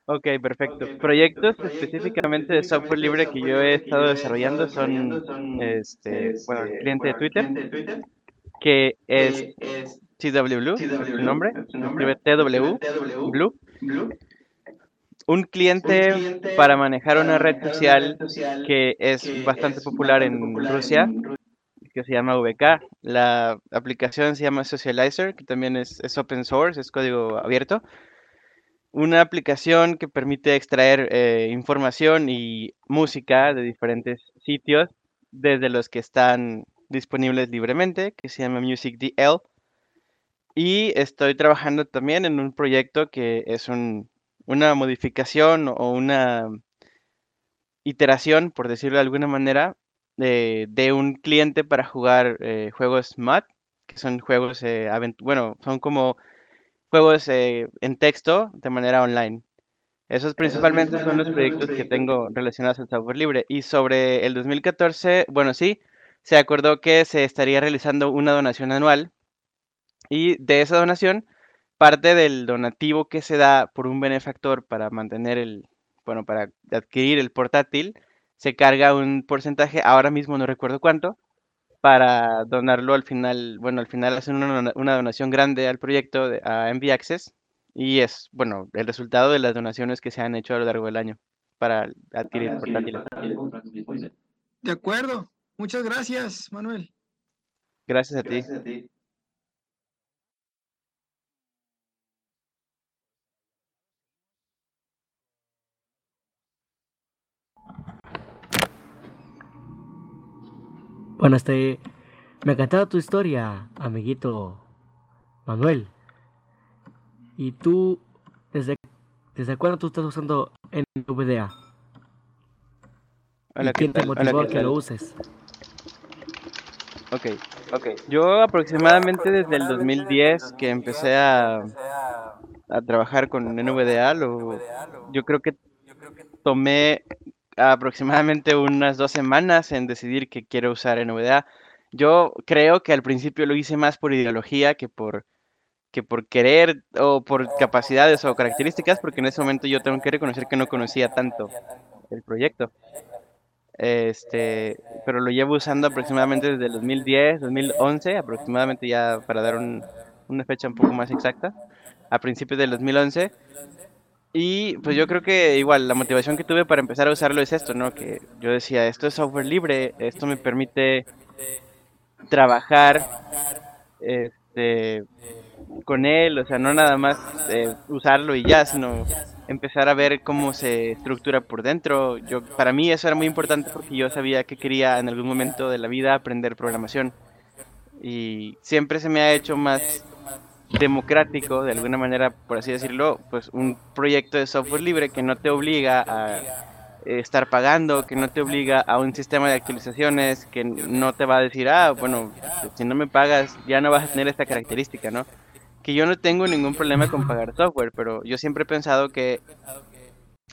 Ok, perfecto. Proyectos específicamente de software libre que yo he estado desarrollando son, este, bueno, cliente de Twitter, que es TW Blue, es su nombre, escribe TW Blue. Un cliente para manejar una red social que es bastante popular en Rusia, que se llama VK. La aplicación se llama Socializer, que también es, es open source, es código abierto. Una aplicación que permite extraer eh, información y música de diferentes sitios, desde los que están disponibles libremente, que se llama MusicDL. Y estoy trabajando también en un proyecto que es un- una modificación o una iteración, por decirlo de alguna manera, de, de un cliente para jugar eh, juegos MUD, que son juegos, eh, bueno, son como juegos eh, en texto de manera online. Esos principalmente son los proyectos que tengo relacionados al software libre. Y sobre el 2014, bueno, sí, se acordó que se estaría realizando una donación anual y de esa donación, parte del donativo que se da por un benefactor para mantener el, bueno, para adquirir el portátil, se carga un porcentaje, ahora mismo no recuerdo cuánto, para donarlo al final, bueno, al final hacen una, una donación grande al proyecto de, a MV Access y es, bueno, el resultado de las donaciones que se han hecho a lo largo del año para adquirir portátiles. De acuerdo, muchas gracias, Manuel. Gracias a ti. Bueno, este, me encantaba tu historia, amiguito Manuel. ¿Y tú, desde, desde cuándo tú estás usando NVDA? Hola, ¿Y ¿qué quién te tal? Hola, motivó a ¿qué que tal? lo uses? Ok, ok. Yo aproximadamente desde el 2010 que empecé a, a trabajar con NVDA, lo, yo creo que tomé aproximadamente unas dos semanas en decidir que quiero usar NVDA. Yo creo que al principio lo hice más por ideología que por, que por querer o por capacidades o características, porque en ese momento yo tengo que reconocer que no conocía tanto el proyecto. Este, pero lo llevo usando aproximadamente desde el 2010, 2011, aproximadamente ya para dar un- una fecha un poco más exacta, a principios del 2011. Y pues yo creo que igual la motivación que tuve para empezar a usarlo es esto, ¿no? Que yo decía, esto es software libre, esto me permite trabajar este, con él, o sea, no nada más eh, usarlo y ya, sino empezar a ver cómo se estructura por dentro. Yo, para mí eso era muy importante porque yo sabía que quería en algún momento de la vida aprender programación. Y siempre se me ha hecho más democrático, de alguna manera, por así decirlo, pues un proyecto de software libre que no te obliga a eh, estar pagando, que no te obliga a un sistema de actualizaciones, que no te va a decir, ah, bueno, si no me pagas ya no vas a tener esta característica, ¿no? Que yo no tengo ningún problema con pagar software, pero yo siempre he pensado que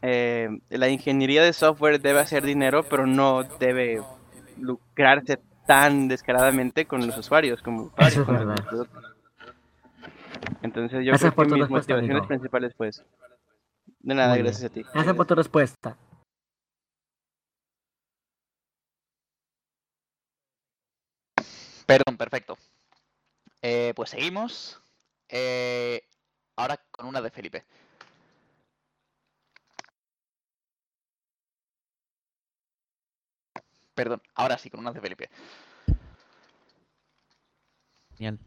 eh, la ingeniería de software debe hacer dinero, pero no debe lucrarse tan descaradamente con los usuarios como Eso es con los verdad. Entonces yo Gracias creo por que mis motivaciones amigo. principales pues de nada, Muy bien. gracias a ti. Gracias por tu respuesta. Perdón, perfecto. Eh, pues seguimos. Eh, ahora con una de Felipe. Perdón, ahora sí, con una de Felipe. Genial.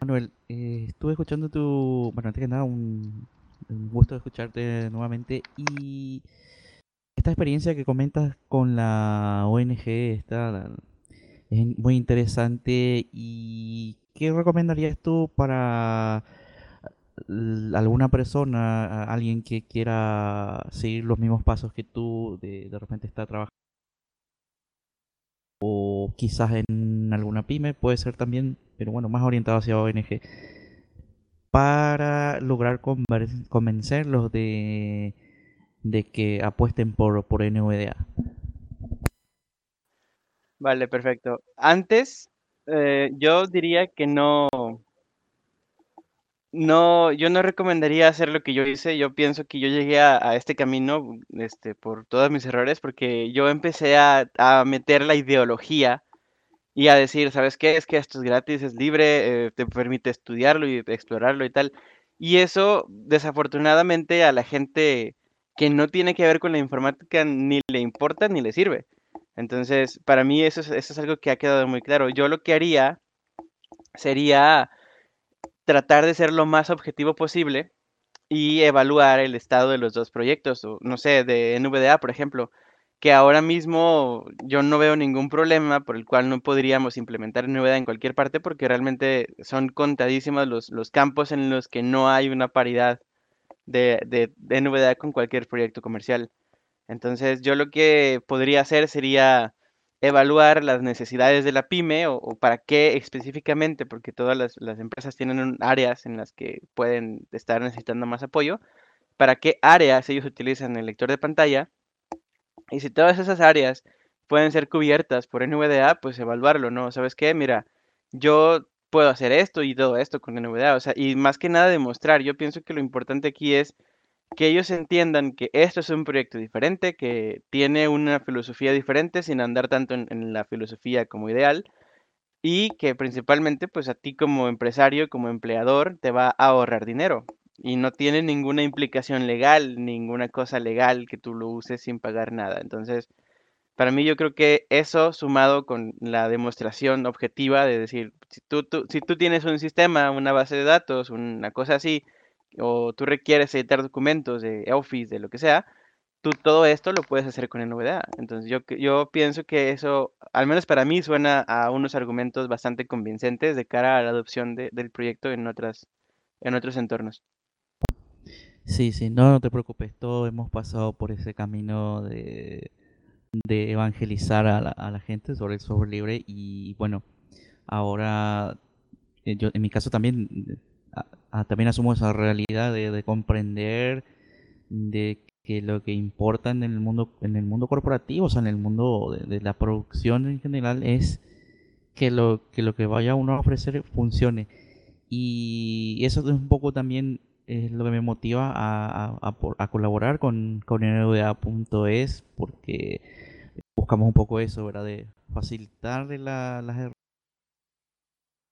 Manuel, eh, estuve escuchando tu... Bueno, antes que nada, un, un gusto escucharte nuevamente. Y esta experiencia que comentas con la ONG está, es muy interesante. ¿Y qué recomendarías tú para alguna persona, alguien que quiera seguir los mismos pasos que tú, de, repente está trabajando? o quizás en alguna pyme, puede ser también, pero bueno, más orientado hacia ONG, para lograr convencerlos de, de que apuesten por, por NVDA. Vale, perfecto. Antes, eh, yo diría que no, no, yo no recomendaría hacer lo que yo hice. Yo pienso que yo llegué a, este camino, este, por todos mis errores, porque yo empecé a, a meter la ideología y a decir, ¿sabes qué? Es que esto es gratis, es libre, eh, te permite estudiarlo y explorarlo y tal. Y eso, desafortunadamente, a la gente que no tiene que ver con la informática ni le importa ni le sirve. Entonces, para mí eso es, eso es algo que ha quedado muy claro. Yo lo que haría sería tratar de ser lo más objetivo posible y evaluar el estado de los dos proyectos, o no sé, de NVDA, por ejemplo, que ahora mismo yo no veo ningún problema por el cual no podríamos implementar NVDA en cualquier parte porque realmente son contadísimos los, campos en los que no hay una paridad de, de NVDA con cualquier proyecto comercial. Entonces, yo lo que podría hacer sería evaluar las necesidades de la pyme o, para qué específicamente, porque todas las, las empresas tienen áreas en las que pueden estar necesitando más apoyo, para qué áreas ellos utilizan el lector de pantalla y si todas esas áreas pueden ser cubiertas por NVDA, pues evaluarlo, ¿no? ¿Sabes qué? Mira, yo puedo hacer esto y todo esto con NVDA, o sea, y más que nada demostrar, yo pienso que lo importante aquí es que ellos entiendan que esto es un proyecto diferente, que tiene una filosofía diferente sin andar tanto en, la filosofía como ideal y que principalmente pues a ti como empresario, como empleador, te va a ahorrar dinero y no tiene ninguna implicación legal, ninguna cosa legal que tú lo uses sin pagar nada. Entonces, para mí yo creo que eso sumado con la demostración objetiva de decir, si tú, tú- si tú tienes un sistema, una base de datos, una cosa así, o tú requieres editar documentos de Office, de lo que sea, tú todo esto lo puedes hacer con NVDA. Entonces yo, yo pienso que eso, al menos para mí, suena a unos argumentos bastante convincentes de cara a la adopción de- del proyecto en otras, en otros entornos. Sí, sí, no, no te preocupes, todos hemos pasado por ese camino de, de evangelizar a la, a la gente sobre el software libre y bueno, ahora eh, yo en mi caso también a- a- también asumo esa realidad de, de comprender de que lo que importa en el mundo en el mundo corporativo, o sea, en el mundo de, de la producción en general es que lo que lo que vaya uno a ofrecer funcione. Y eso es un poco también es lo que me motiva a, a- a colaborar con, con NVDA.es porque buscamos un poco eso, ¿verdad? De facilitarle la- las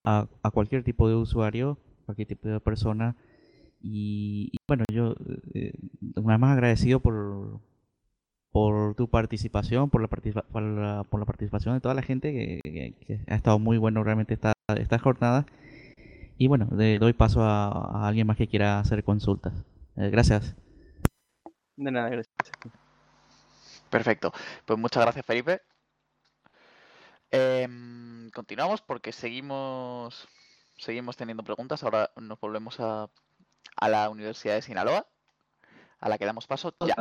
a, a cualquier tipo de usuario, cualquier tipo de persona. Y, y bueno, yo eh, una vez más agradecido por, por tu participación, por la, participa- por la, por la participación de toda la gente que, que- que ha estado muy bueno realmente esta, esta jornada. Y bueno, le doy paso a, a alguien más que quiera hacer consultas. Eh, gracias. De nada, gracias. Perfecto. Pues muchas gracias, Felipe. Em, continuamos porque seguimos, seguimos teniendo preguntas. Ahora nos volvemos a, a la Universidad de Sinaloa, a la que damos paso ya.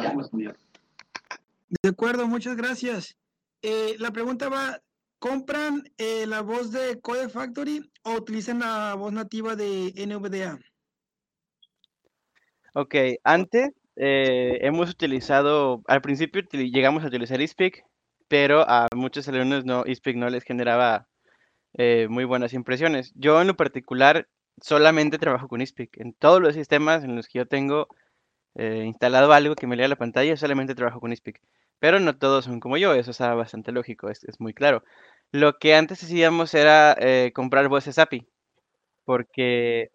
De acuerdo, muchas gracias. Eh, la pregunta va, ¿compran eh, la voz de Code Factory o utilizan la voz nativa de NVDA? Ok, antes eh, hemos utilizado, al principio llegamos a utilizar eSpeak, pero a muchos alumnos no, eSpeak no les generaba eh, muy buenas impresiones. Yo en lo particular solamente trabajo con eSpeak. En todos los sistemas en los que yo tengo eh, instalado algo que me lea la pantalla, solamente trabajo con eSpeak. Pero no todos son como yo, eso está bastante lógico, es, es muy claro. Lo que antes hacíamos era eh, comprar voces API, porque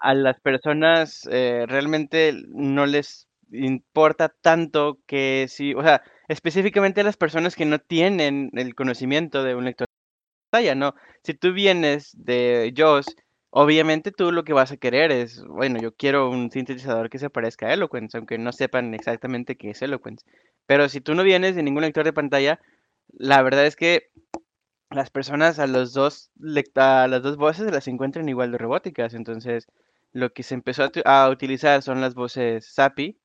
a las personas realmente no les importa tanto que si, o sea, específicamente a las personas que no tienen el conocimiento de un lector ¿no? Si tú vienes de JAWS, obviamente tú lo que vas a querer es, bueno, yo quiero un sintetizador que se parezca a Eloquence, aunque no sepan exactamente qué es Eloquence. Pero si tú no vienes de ningún lector de pantalla, la verdad es que las personas a los dos a las dos voces las encuentran igual de robóticas. Entonces, lo que se empezó a, utilizar son las voces SAPI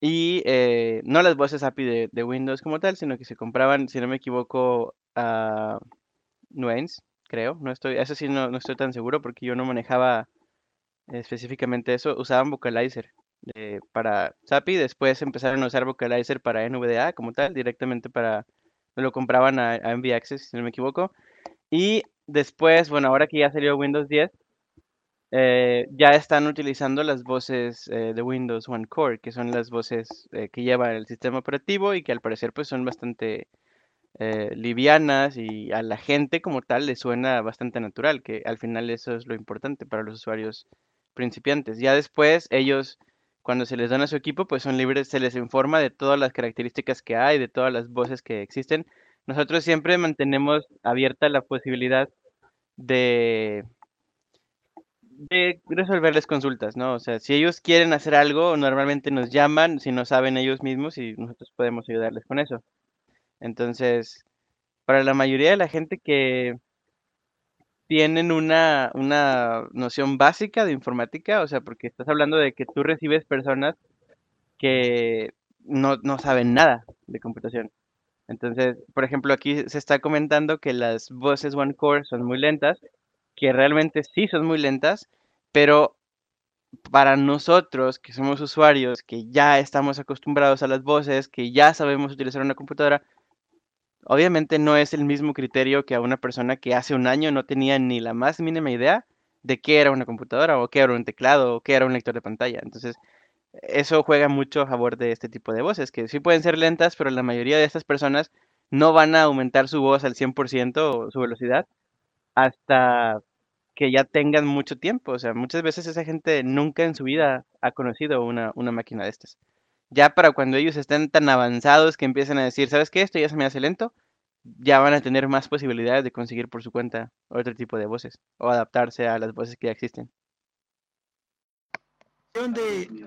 y eh, no las voces API de, Windows como tal, sino que se compraban, si no me equivoco, a Nuance, creo. No estoy, eso sí no, no estoy tan seguro porque yo no manejaba específicamente eso. Usaban Vocalizer eh, para SAPI, después empezaron a usar Vocalizer para NVDA como tal, directamente para, lo compraban a, a NV Access, si no me equivoco. Y después, bueno, ahora que ya salió Windows 10, eh, ya están utilizando las voces eh, de Windows One Core, que son las voces que lleva el sistema operativo y que al parecer pues son bastante eh, livianas y a la gente como tal le suena bastante natural, que al final eso es lo importante para los usuarios principiantes. Ya después ellos, cuando se les dan a su equipo, pues son libres, se les informa de todas las características que hay, de todas las voces que existen. Nosotros siempre mantenemos abierta la posibilidad de de resolverles consultas, ¿no? O sea, si ellos quieren hacer algo, normalmente nos llaman, si no saben ellos mismos y nosotros podemos ayudarles con eso. Entonces, para la mayoría de la gente que tienen una, una noción básica de informática, o sea, porque estás hablando de que tú recibes personas que no, no saben nada de computación. Entonces, por ejemplo, aquí se está comentando que las voces One Core son muy lentas, que realmente sí son muy lentas, pero para nosotros que somos usuarios, que ya estamos acostumbrados a las voces, que ya sabemos utilizar una computadora, obviamente no es el mismo criterio que a una persona que hace un año no tenía ni la más mínima idea de qué era una computadora o qué era un teclado o qué era un lector de pantalla. Entonces, eso juega mucho a favor de este tipo de voces, que sí pueden ser lentas, pero la mayoría de estas personas no van a aumentar su voz al 100% o su velocidad hasta que ya tengan mucho tiempo. O sea, muchas veces esa gente nunca en su vida ha conocido una, una máquina de estas. Ya para cuando ellos estén tan avanzados que empiecen a decir, ¿sabes qué? Esto ya se me hace lento, ya van a tener más posibilidades de conseguir por su cuenta otro tipo de voces o adaptarse a las voces que ya existen. de,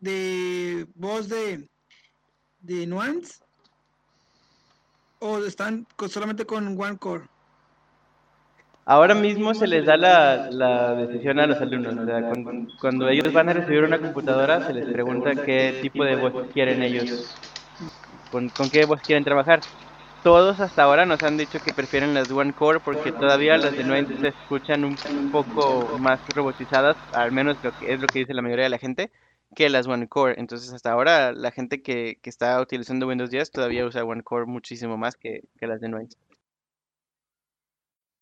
de voz de, de Nuance? ¿O están solamente con One Core? Ahora mismo se les da la, decisión a los alumnos. o sea, cuando, ellos van a recibir una computadora, se les pregunta qué tipo de voz quieren ellos, con, qué voz quieren trabajar. Todos hasta ahora nos han dicho que prefieren las One Core porque todavía las de Nuance se escuchan un, poco más robotizadas, al menos lo que es lo que dice la mayoría de la gente, que las One Core. Entonces hasta ahora la gente que, que está utilizando Windows 10 todavía usa One Core muchísimo más que, que las de Nuance.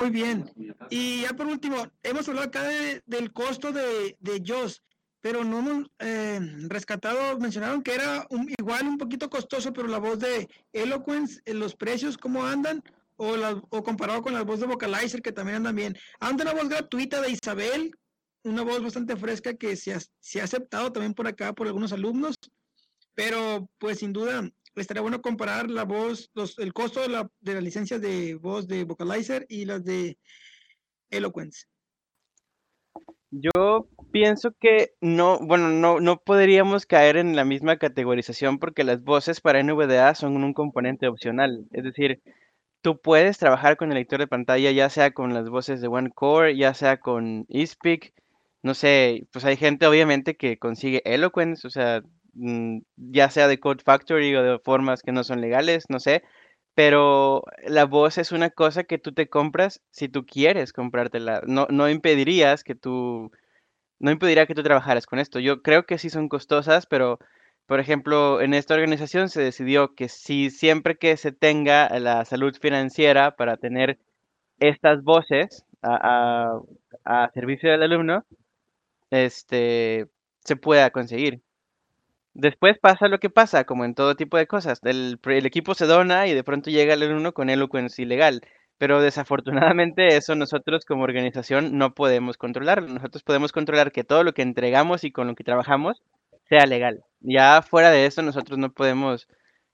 Muy bien. Y ya por último, hemos hablado acá de- del costo de, de JOS, pero no hemos eh, rescatado, mencionaron que era un- igual un poquito costoso, pero la voz de Eloquence, eh, los precios, ¿cómo andan? O, la- o comparado con la voz de Vocalizer, que también andan bien. Anda una voz gratuita de Isabel, una voz bastante fresca que se ha, se ha aceptado también por acá por algunos alumnos, pero pues sin duda estaría bueno comparar la voz, el costo de, la, de las licencias de voz de Vocalizer y las de Eloquence. Yo pienso que no, bueno, no, no podríamos caer en la misma categorización porque las voces para NVDA son un componente opcional. Es decir, tú puedes trabajar con el lector de pantalla, ya sea con las voces de OneCore, ya sea con eSpeak. No sé, pues hay gente obviamente que consigue Eloquence, o sea, ya sea de Code Factory o de formas que no son legales, no sé. Pero la voz es una cosa que tú te compras si tú quieres comprártela. No, no impedirías que tú no impediría que tú trabajaras con esto. Yo creo que sí son costosas, pero por ejemplo, en esta organización se decidió que si siempre que se tenga la salud financiera para tener estas voces a, a- a servicio del alumno, este, se pueda conseguir. Después pasa lo que pasa, como en todo tipo de cosas. El, equipo se dona y de pronto llega el alumno con eloquence ilegal. Pero desafortunadamente eso nosotros como organización no podemos controlar. Nosotros podemos controlar que todo lo que entregamos y con lo que trabajamos sea legal. Ya fuera de eso nosotros no podemos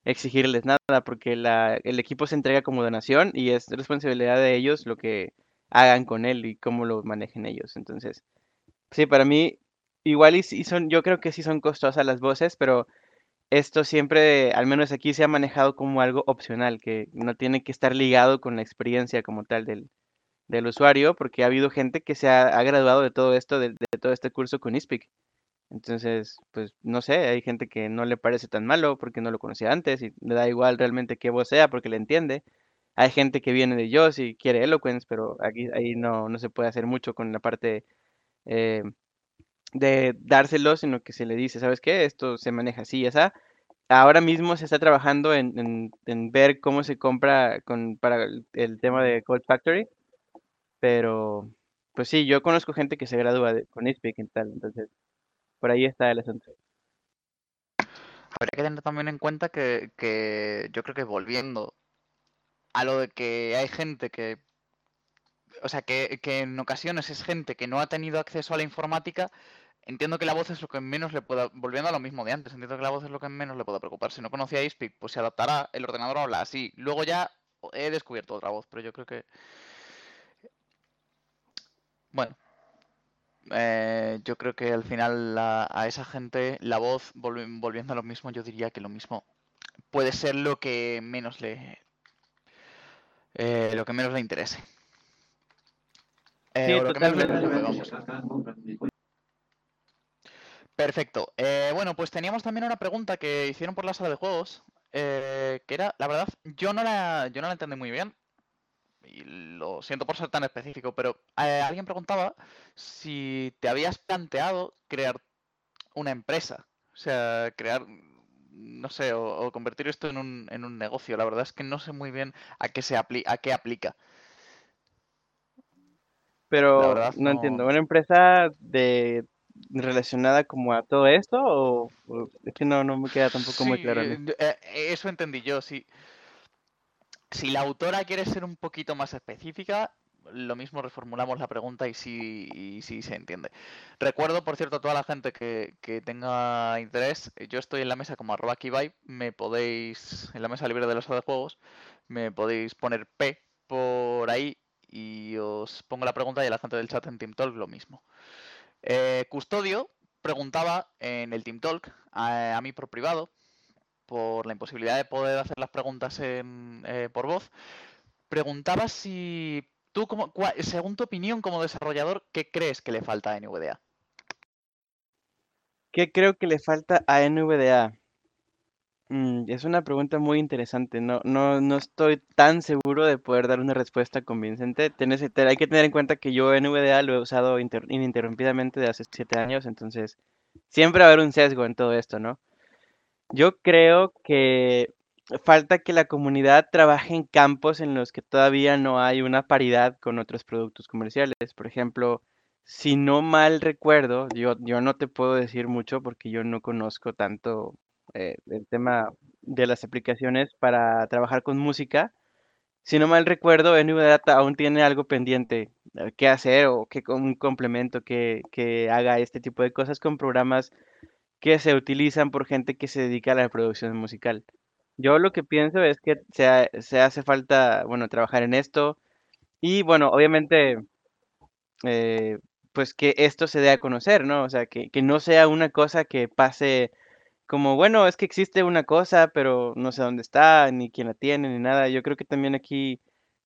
exigirles nada porque la, el equipo se entrega como donación y es responsabilidad de ellos lo que hagan con él y cómo lo manejen ellos. Entonces, sí, para mí igual y, son, yo creo que sí son costosas las voces, pero esto siempre, al menos aquí, se ha manejado como algo opcional, que no tiene que estar ligado con la experiencia como tal del, del usuario, porque ha habido gente que se ha, graduado de todo esto, de, de todo este curso con ISPIC. Entonces, pues no sé, hay gente que no le parece tan malo porque no lo conocía antes y le da igual realmente qué voz sea porque le entiende. Hay gente que viene de yo y quiere Eloquence, pero aquí ahí no, no se puede hacer mucho con la parte eh, de dárselo, sino que se le dice, ¿sabes qué? Esto se maneja así y así. Ahora mismo se está trabajando en, en- ver cómo se compra con, para el, tema de Code Factory, pero pues sí, yo conozco gente que se gradúa de- con ISPIC y tal, entonces por ahí está el asunto. Habría que tener también en cuenta que, que yo creo que volviendo a lo de que hay gente que, o sea, que, que en ocasiones es gente que no ha tenido acceso a la informática, entiendo que la voz es lo que menos le pueda, volviendo a lo mismo de antes, entiendo que la voz es lo que menos le pueda preocupar. Si no conocía ISPIC, pues se adaptará, el ordenador habla así. Luego ya he descubierto otra voz, pero yo creo que, bueno, eh, yo creo que al final la- a esa gente la voz, volvi- volviendo a lo mismo, yo diría que lo mismo puede ser lo que menos le, eh, lo que menos le interese. Eh, Sí, o lo que menos le totalmente. preocupe, vamos. Perfecto. Eh, bueno, pues teníamos también una pregunta que hicieron por la sala de juegos, eh, que era, la verdad, yo no la, yo no la entendí muy bien. Y lo siento por ser tan específico, pero eh, alguien preguntaba si te habías planteado crear una empresa. O sea, crear, no sé, o, o convertir esto en un, en un negocio. La verdad es que no sé muy bien a qué se apli- a qué aplica. Pero verdad, no no- entiendo, ¿una empresa de relacionada como a todo esto o, o- es que no, no me queda tampoco muy Sí, claro eh, eh, eso entendí yo. Si, si la autora quiere ser un poquito más específica, lo mismo reformulamos la pregunta y sí, y sí se entiende. Recuerdo, por cierto, a toda la gente que, que tenga interés, yo estoy en la mesa como arroba Kibai, me podéis, en la mesa libre de de juegos, me podéis poner P por ahí y os pongo la pregunta y a la gente del chat en Team Talk lo mismo. Eh, Custodio preguntaba en el Team Talk a, mí por privado por la imposibilidad de poder hacer las preguntas en, eh, por voz, preguntaba si tú, como, según tu opinión como desarrollador, ¿qué crees que le falta a NVDA? ¿Qué creo que le falta a NVDA? Mm, es una pregunta muy interesante. No, no, no estoy tan seguro de poder dar una respuesta convincente. Tienes- te- hay que tener en cuenta que yo NVDA lo he usado inter- ininterrumpidamente de hace siete años, entonces siempre va a haber un sesgo en todo esto, ¿no? Yo creo que falta que la comunidad trabaje en campos en los que todavía no hay una paridad con otros productos comerciales. Por ejemplo, si no mal recuerdo, yo, yo no te puedo decir mucho porque yo no conozco tanto eh, el tema de las aplicaciones para trabajar con música. Si no mal recuerdo, NVData aún tiene algo pendiente eh, que hacer o que un complemento que, que haga este tipo de cosas con programas que se utilizan por gente que se dedica a la producción musical. Yo lo que pienso es que se, se hace falta, bueno, trabajar en esto y, bueno, obviamente, eh, pues que esto se dé a conocer, ¿no? O sea, que, que no sea una cosa que pase como, bueno, es que existe una cosa, pero no sé dónde está, ni quién la tiene, ni nada. Yo creo que también aquí,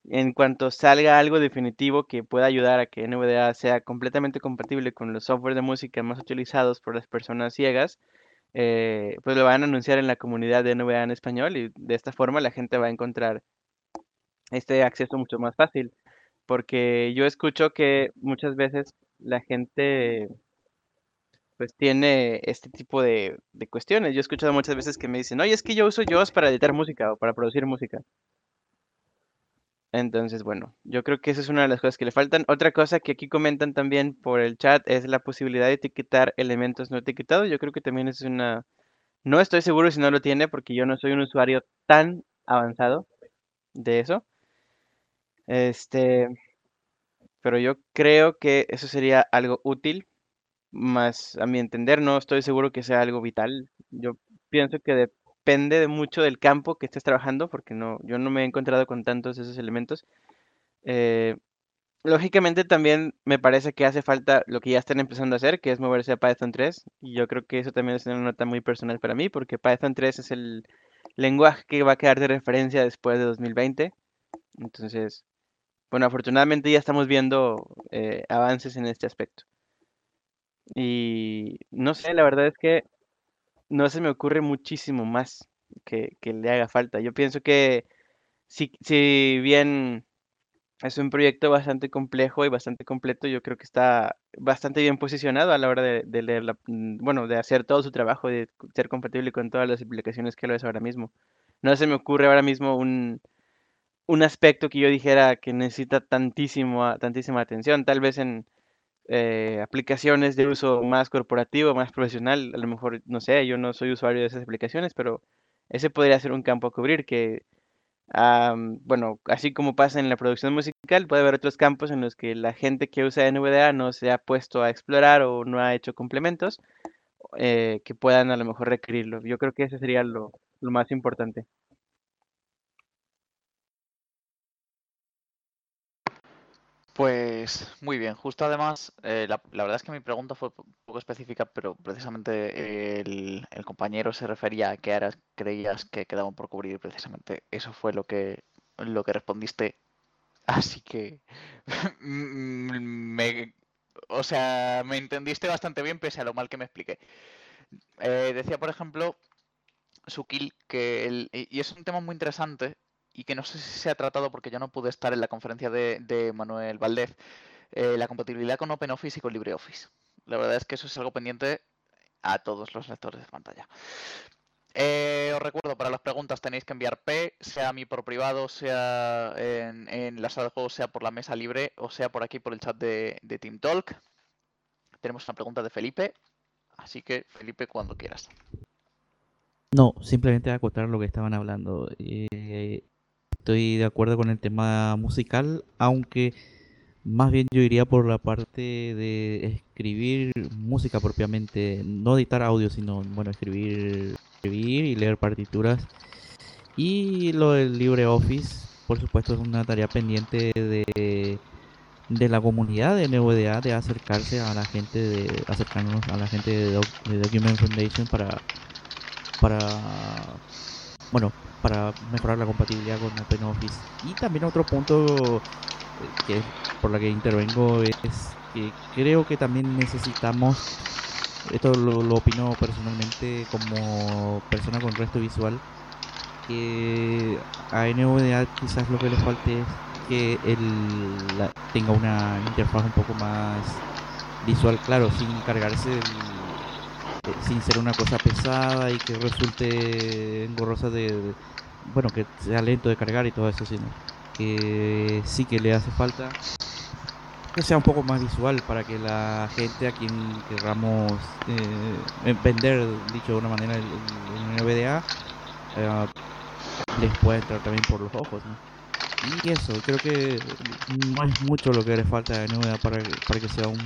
en cuanto salga algo definitivo que pueda ayudar a que NVDA sea completamente compatible con los software de música más utilizados por las personas ciegas, eh, pues lo van a anunciar en la comunidad de NVDA en español y de esta forma la gente va a encontrar este acceso mucho más fácil. Porque yo escucho que muchas veces la gente pues tiene este tipo de, de cuestiones. Yo he escuchado muchas veces que me dicen, oye, es que yo uso JAWS para editar música o para producir música. Entonces, bueno, yo creo que esa es una de las cosas que le faltan. Otra cosa que aquí comentan también por el chat es la posibilidad de etiquetar elementos no etiquetados. Yo creo que también es una... No estoy seguro si no lo tiene porque yo no soy un usuario tan avanzado de eso. Este, pero yo creo que eso sería algo útil, más a mi entender, no estoy seguro que sea algo vital. Yo pienso que depende de mucho del campo que estés trabajando, porque no, yo no me he encontrado con tantos de esos elementos. Eh, lógicamente también me parece que hace falta lo que ya están empezando a hacer, que es moverse a Python 3, y yo creo que eso también es una nota muy personal para mí, porque Python 3 es el lenguaje que va a quedar de referencia después de 2020. Entonces, bueno, afortunadamente ya estamos viendo eh, avances en este aspecto. Y no sé, la verdad es que no se me ocurre muchísimo más que, que le haga falta. Yo pienso que si, si bien es un proyecto bastante complejo y bastante completo, yo creo que está bastante bien posicionado a la hora de, leer la, mm, bueno, de hacer todo su trabajo, de ser compatible con todas las aplicaciones que lo es ahora mismo. No se me ocurre ahora mismo un, un aspecto que yo dijera que necesita tantísimo, tantísima atención. Tal vez en eh, aplicaciones de uso más corporativo, más profesional, a lo mejor, no sé, yo no soy usuario de esas aplicaciones, pero ese podría ser un campo a cubrir que, bueno, así como pasa en la producción musical, puede haber otros campos en los que la gente que usa NVDA no se ha puesto a explorar o no ha hecho complementos eh, que puedan a lo mejor requerirlo. Yo creo que ese sería lo más importante. Pues muy bien, justo además, eh, la, verdad es que mi pregunta fue un poco específica, pero precisamente el, compañero se refería a que ahora creías que quedaban por cubrir, precisamente eso fue lo que, lo que respondiste. Así que [LAUGHS] me, o sea, me entendiste bastante bien pese a lo mal que me expliqué. Eh, decía, por ejemplo, Sukil, que el, y es un tema muy interesante y que no sé si se ha tratado porque yo no pude estar en la conferencia de, Manuel Valdez, eh, la compatibilidad con OpenOffice y con LibreOffice. La verdad es que eso es algo pendiente a todos los lectores de pantalla. Eh, os recuerdo, para las preguntas tenéis que enviar P, sea a mí por privado, sea en, la sala de juegos, sea por la mesa libre o sea por aquí por el chat de, de Team Talk. Tenemos una pregunta de Felipe, así que Felipe, cuando quieras. No, simplemente acotar lo que estaban hablando. Eh, estoy de acuerdo con el tema musical, aunque más bien yo iría por la parte de escribir música propiamente, no editar audio, sino bueno, escribir, escribir y leer partituras. Y lo del LibreOffice, por supuesto, es una tarea pendiente de, de la comunidad de NVDA de acercarse a la gente de acercarnos a la gente de, de Document Foundation para para bueno para mejorar la compatibilidad con OpenOffice. Y también otro punto eh, que por la que intervengo es que creo que también necesitamos, esto lo, opino personalmente como persona con resto visual, que a NVDA quizás lo que le falte es que él tenga una interfaz un poco más visual, claro, sin cargarse sin ser una cosa pesada y que resulte engorrosa de, bueno, que sea lento de cargar y todo eso, sino que sí que le hace falta que sea un poco más visual para que la gente a quien querramos eh, vender, dicho de una manera, el, NVDA, eh, les pueda entrar también por los ojos. Y eso, creo que no es mucho lo que le falta a NVDA para, para que sea un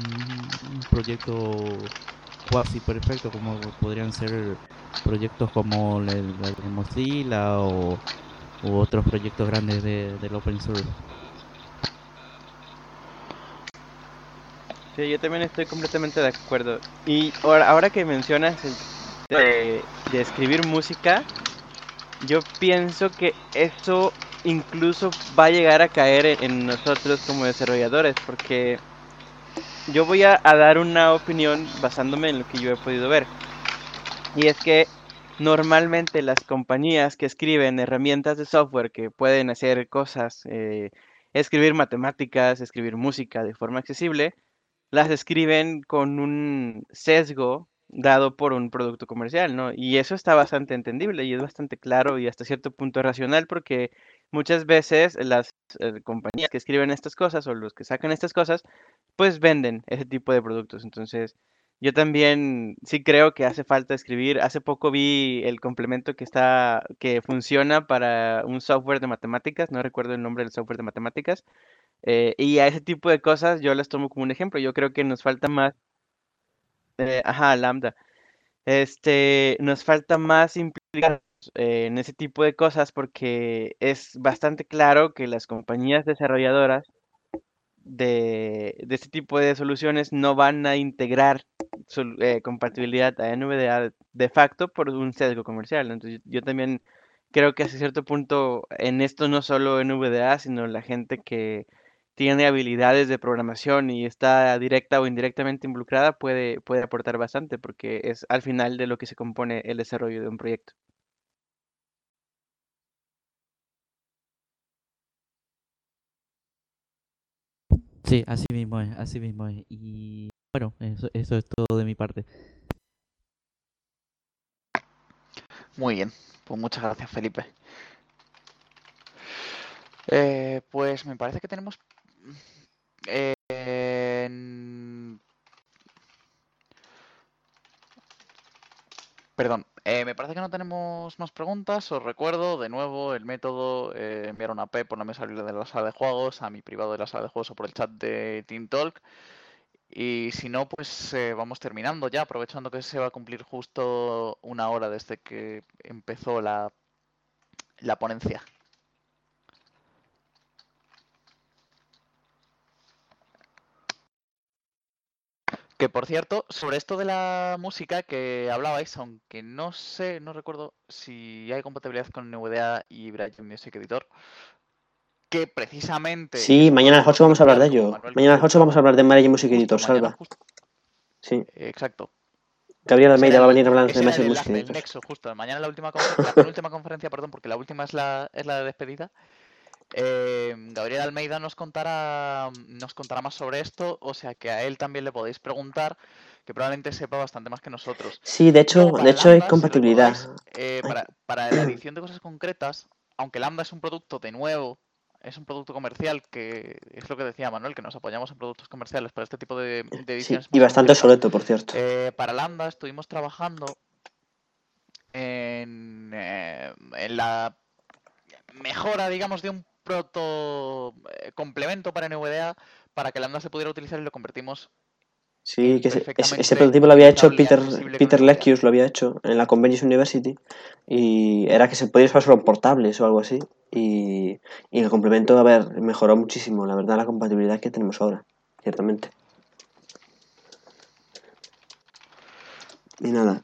proyecto cuasi perfecto como podrían ser proyectos como el, de Mozilla o u otros proyectos grandes de, del open source. Sí, yo también estoy completamente de acuerdo. Y ahora, ahora que mencionas de, escribir música, yo pienso que eso incluso va a llegar a caer en nosotros como desarrolladores, porque yo voy a, dar una opinión basándome en lo que yo he podido ver. Y es que normalmente las compañías que escriben herramientas de software que pueden hacer cosas, eh, escribir matemáticas, escribir música de forma accesible, las escriben con un sesgo dado por un producto comercial, ¿no? Y eso está bastante entendible y es bastante claro y hasta cierto punto racional porque muchas veces las eh, compañías que escriben estas cosas o los que sacan estas cosas, pues venden ese tipo de productos. Entonces, yo también sí creo que hace falta escribir. Hace poco vi el complemento que está, que funciona para un software de matemáticas, no recuerdo el nombre del software de matemáticas. eh, y a ese tipo de cosas yo las tomo como un ejemplo. Yo creo que nos falta más, eh, ajá, Lambda. Este, nos falta más implicar en ese tipo de cosas porque es bastante claro que las compañías desarrolladoras de, de este tipo de soluciones no van a integrar sol- eh, compatibilidad a NVDA de facto por un sesgo comercial. Entonces yo también creo que hasta cierto punto en esto no solo NVDA, sino la gente que tiene habilidades de programación y está directa o indirectamente involucrada puede, puede aportar bastante porque es al final de lo que se compone el desarrollo de un proyecto. Sí, así mismo es, así mismo es. Y bueno, eso, eso es todo de mi parte. Muy bien, pues muchas gracias, Felipe. Eh, pues me parece que tenemos. eh, Perdón, eh, me parece que no tenemos más preguntas. Os recuerdo de nuevo el método: eh, enviar una P por la mesa libre de la sala de juegos, a mi privado de la sala de juegos o por el chat de Team Talk. Y si no, pues eh, vamos terminando ya, aprovechando que se va a cumplir justo una hora desde que empezó la, la ponencia. Que por cierto, sobre esto de la música que hablabais, aunque no sé, no recuerdo si hay compatibilidad con NVDA y Bright Music Editor, que precisamente... Sí, mañana a las producto 8 vamos a hablar de ello. Manuel Mañana a las 8 vamos a hablar de Marriage Music Editor, salva. justo- Sí. exacto. Gabriel Almeida va a venir a hablarnos ese de Magic Music Editor. nexo, justo. Mañana la última, la penúltima conferencia, perdón, porque la última es la, es la de despedida. Eh, Gabriel Almeida nos contará, nos contará más sobre esto, o sea que a él también le podéis preguntar, que probablemente sepa bastante más que nosotros. Sí, de hecho, de hecho hay Lambda, si compatibilidad. eh, para, para la edición de cosas concretas, aunque Lambda es un producto de nuevo, es un producto comercial que es lo que decía Manuel, que nos apoyamos en productos comerciales para este tipo de, de Sí, ediciones y bastante obsoleto, por cierto. Eh, para Lambda estuvimos trabajando en, eh, en la mejora, digamos, de un proto eh, complemento para NVDA para que Lambda se pudiera utilizar y lo convertimos Sí, que ese, prototipo lo había hecho Peter, Peter. Leckius, lo había hecho en la Convenience University y era que se podía usar solo portables o algo así y, y el complemento, a ver, mejoró muchísimo, la verdad, la compatibilidad que tenemos ahora, ciertamente. Y nada,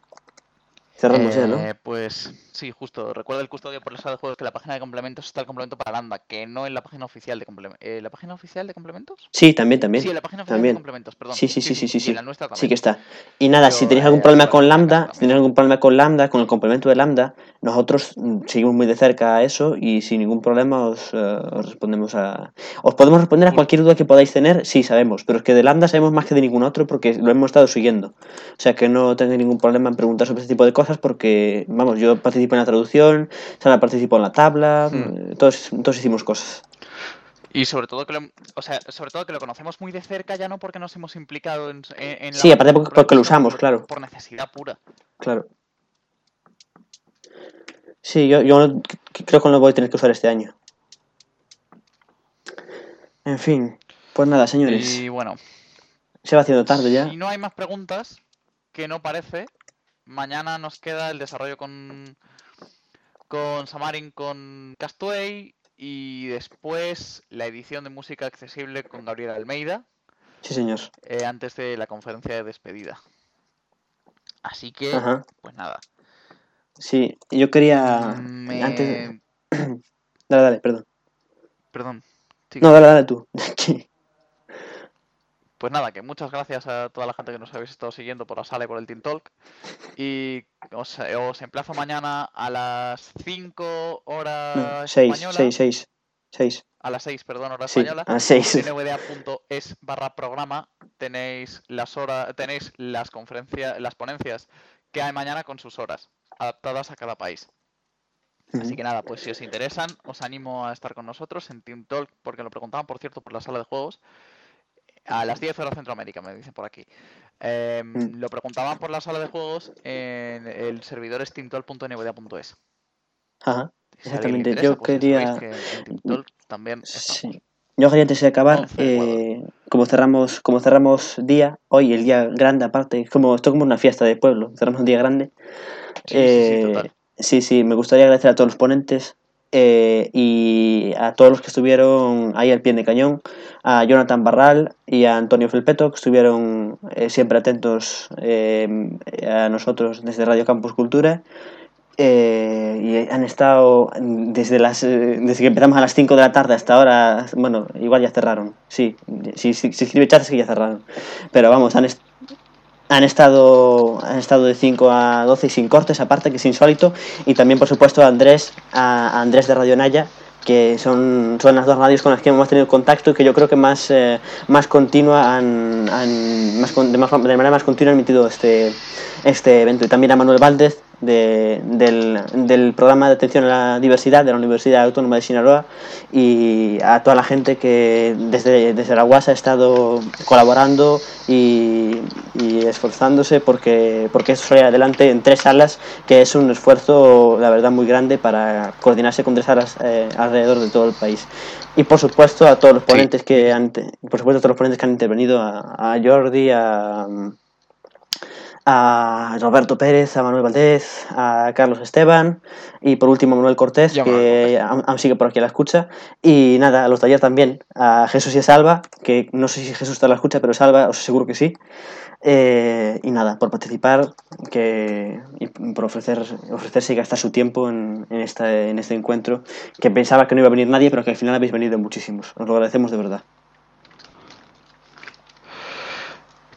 cerramos ya, ¿no? Eh, pues sí, justo. Recuerda el custodio por la sala de juegos que la página de complementos está el complemento para Lambda, que no en la página oficial de complementos. ¿La página oficial de complementos? Sí, también, Sí, también, en la página oficial de también. complementos, perdón. Sí, sí, sí, sí, sí, sí. la nuestra Sí que está. Y nada, si tenéis algún eh, problema con Lambda, si tenéis algún problema con Lambda, con el complemento de Lambda, nosotros mm, seguimos muy de cerca a eso y sin ningún problema os, eh, os respondemos a... Os podemos responder a cualquier duda que podáis tener, sí, sabemos, pero es que de Lambda sabemos más que de ningún otro porque lo hemos estado siguiendo. O sea que no tengáis ningún problema en preguntar sobre este tipo de cosas porque, vamos, yo participo en la traducción, Sara participó en la tabla, eh, todos, todos hicimos cosas. Y sobre todo que lo, o sea, sobre todo que lo conocemos muy de cerca ya no porque nos hemos implicado en, en, la Sí, aparte porque, porque lo usamos, por, claro, por necesidad pura. claro. Sí, yo, yo creo que no lo voy a tener que usar este año. En fin, pues nada, señores, Y bueno, se va haciendo tarde ya. si no hay más preguntas, que no parece, mañana nos queda el desarrollo con, con Samarin con Castaway y después la edición de música accesible con Gabriel Almeida Sí, señor. eh, antes de la conferencia de despedida. Así que, Ajá. pues nada. Sí, yo quería... Antes... de- [CLEARS THROAT] Dale, dale, perdón. Perdón. No, dale, dale tú. [LAUGHS] Pues nada, que muchas gracias a toda la gente que nos habéis estado siguiendo por la sala y por el Team Talk. Y os, os emplazo mañana a las 5 No, horas seis, española. seis, seis. 6. a las 6, perdón, hora Sí, española. a las 6. En nvda.es barra programa tenéis las horas, tenéis las conferencias, las ponencias que hay mañana con sus horas, adaptadas a cada país. Así que nada, pues si os interesan, os animo a estar con nosotros en Team Talk, porque lo preguntaban, por cierto, por la sala de juegos. A las 10 horas Centroamérica, me dicen por aquí. Em, Mm. Lo preguntaban por la sala de juegos en el servidor steamtalk.nvda.es. Ajá. Si Exactamente, interesa, yo pues quería- que también. Sí. Yo quería antes de acabar, eh, como cerramos, como cerramos día, hoy el día grande aparte, es como, esto es como una fiesta de pueblo, cerramos un día grande. Sí, sí, sí, Eh, total. sí, sí, me gustaría agradecer a todos los ponentes eh, y a todos los que estuvieron ahí al pie de cañón, a Jonathan Barral y a Antonio Felpeto, que estuvieron eh, siempre atentos eh, a nosotros desde Radio Campus Cultura. Eh, y han estado desde las eh, desde que empezamos a las 5 de la tarde hasta ahora, bueno, igual ya cerraron. Sí, si sí, sí, escribe chat es que ya cerraron. Pero vamos, han, est- han estado han estado de 5 a 12 y sin cortes, aparte que es insólito. Y también, por supuesto, a Andrés, a Andrés de Radio Naya, que son, son las dos radios con las que hemos tenido contacto y que yo creo que más, eh, más continua han, más- de manera más continua han emitido este, este evento. Y también a Manuel Valdez de- del, del programa de atención a la diversidad de la Universidad Autónoma de Sinaloa y a toda la gente que desde, desde la UAS ha estado colaborando y, y esforzándose porque, porque esto saliera adelante en tres salas, que es un esfuerzo, la verdad, muy grande para coordinarse con tres salas eh, alrededor de todo el país. Y por supuesto a todos los ponentes que han, por supuesto a todos los ponentes que han intervenido, a, a Jordi, a, a Roberto Pérez, a Manuel Valdés, a Carlos Esteban y por último a Manuel Cortés, que aún aún sigue por aquí a la escucha. Y nada, a los de ayer también, a Jesús y a Salva, que no sé si Jesús está a la escucha, pero Salva os aseguro que sí. Eh, y nada, por participar que, y por ofrecer, ofrecerse y gastar su tiempo en, en, esta, en este encuentro, que pensaba que no iba a venir nadie, pero que al final habéis venido muchísimos. Os lo agradecemos de verdad.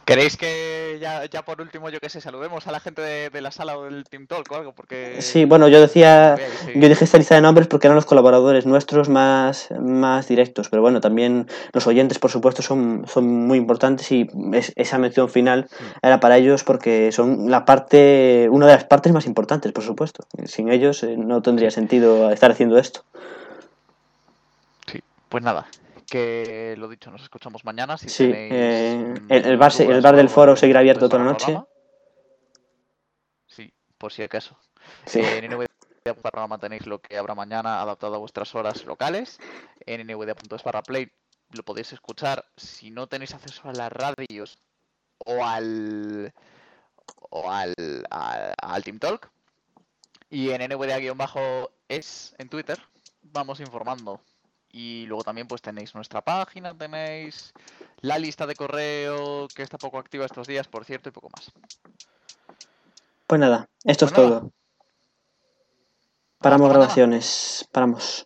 ¿Queréis que ya, ya por último, yo qué sé, saludemos a la gente de, de la sala o del Team Talk o algo? Porque... Sí, bueno, yo decía, sí. yo dije esta lista de nombres porque eran los colaboradores nuestros más, más directos, pero bueno, también los oyentes, por supuesto, son, son muy importantes y es- esa mención final era para ellos porque son la parte, una de las partes más importantes, por supuesto. Sin ellos eh, no tendría sentido estar haciendo esto. Sí, pues nada, que lo dicho, nos escuchamos mañana. Si Sí, tenéis, eh, mm, el- el bar el bar del foro seguirá abierto toda la noche. Sí, por si acaso. Sí. En nvda programa tenéis lo que habrá mañana adaptado a vuestras horas locales. En nvda.es barra play lo podéis escuchar si no tenéis acceso a las radios o al o al, al, al Team Talk. Y en nvda-es en Twitter vamos informando. Y luego también pues tenéis nuestra página, tenéis la lista de correo que está poco activa estos días, por cierto, y poco más. Pues nada, esto Pues es nada. todo. Paramos mañana. grabaciones. Paramos.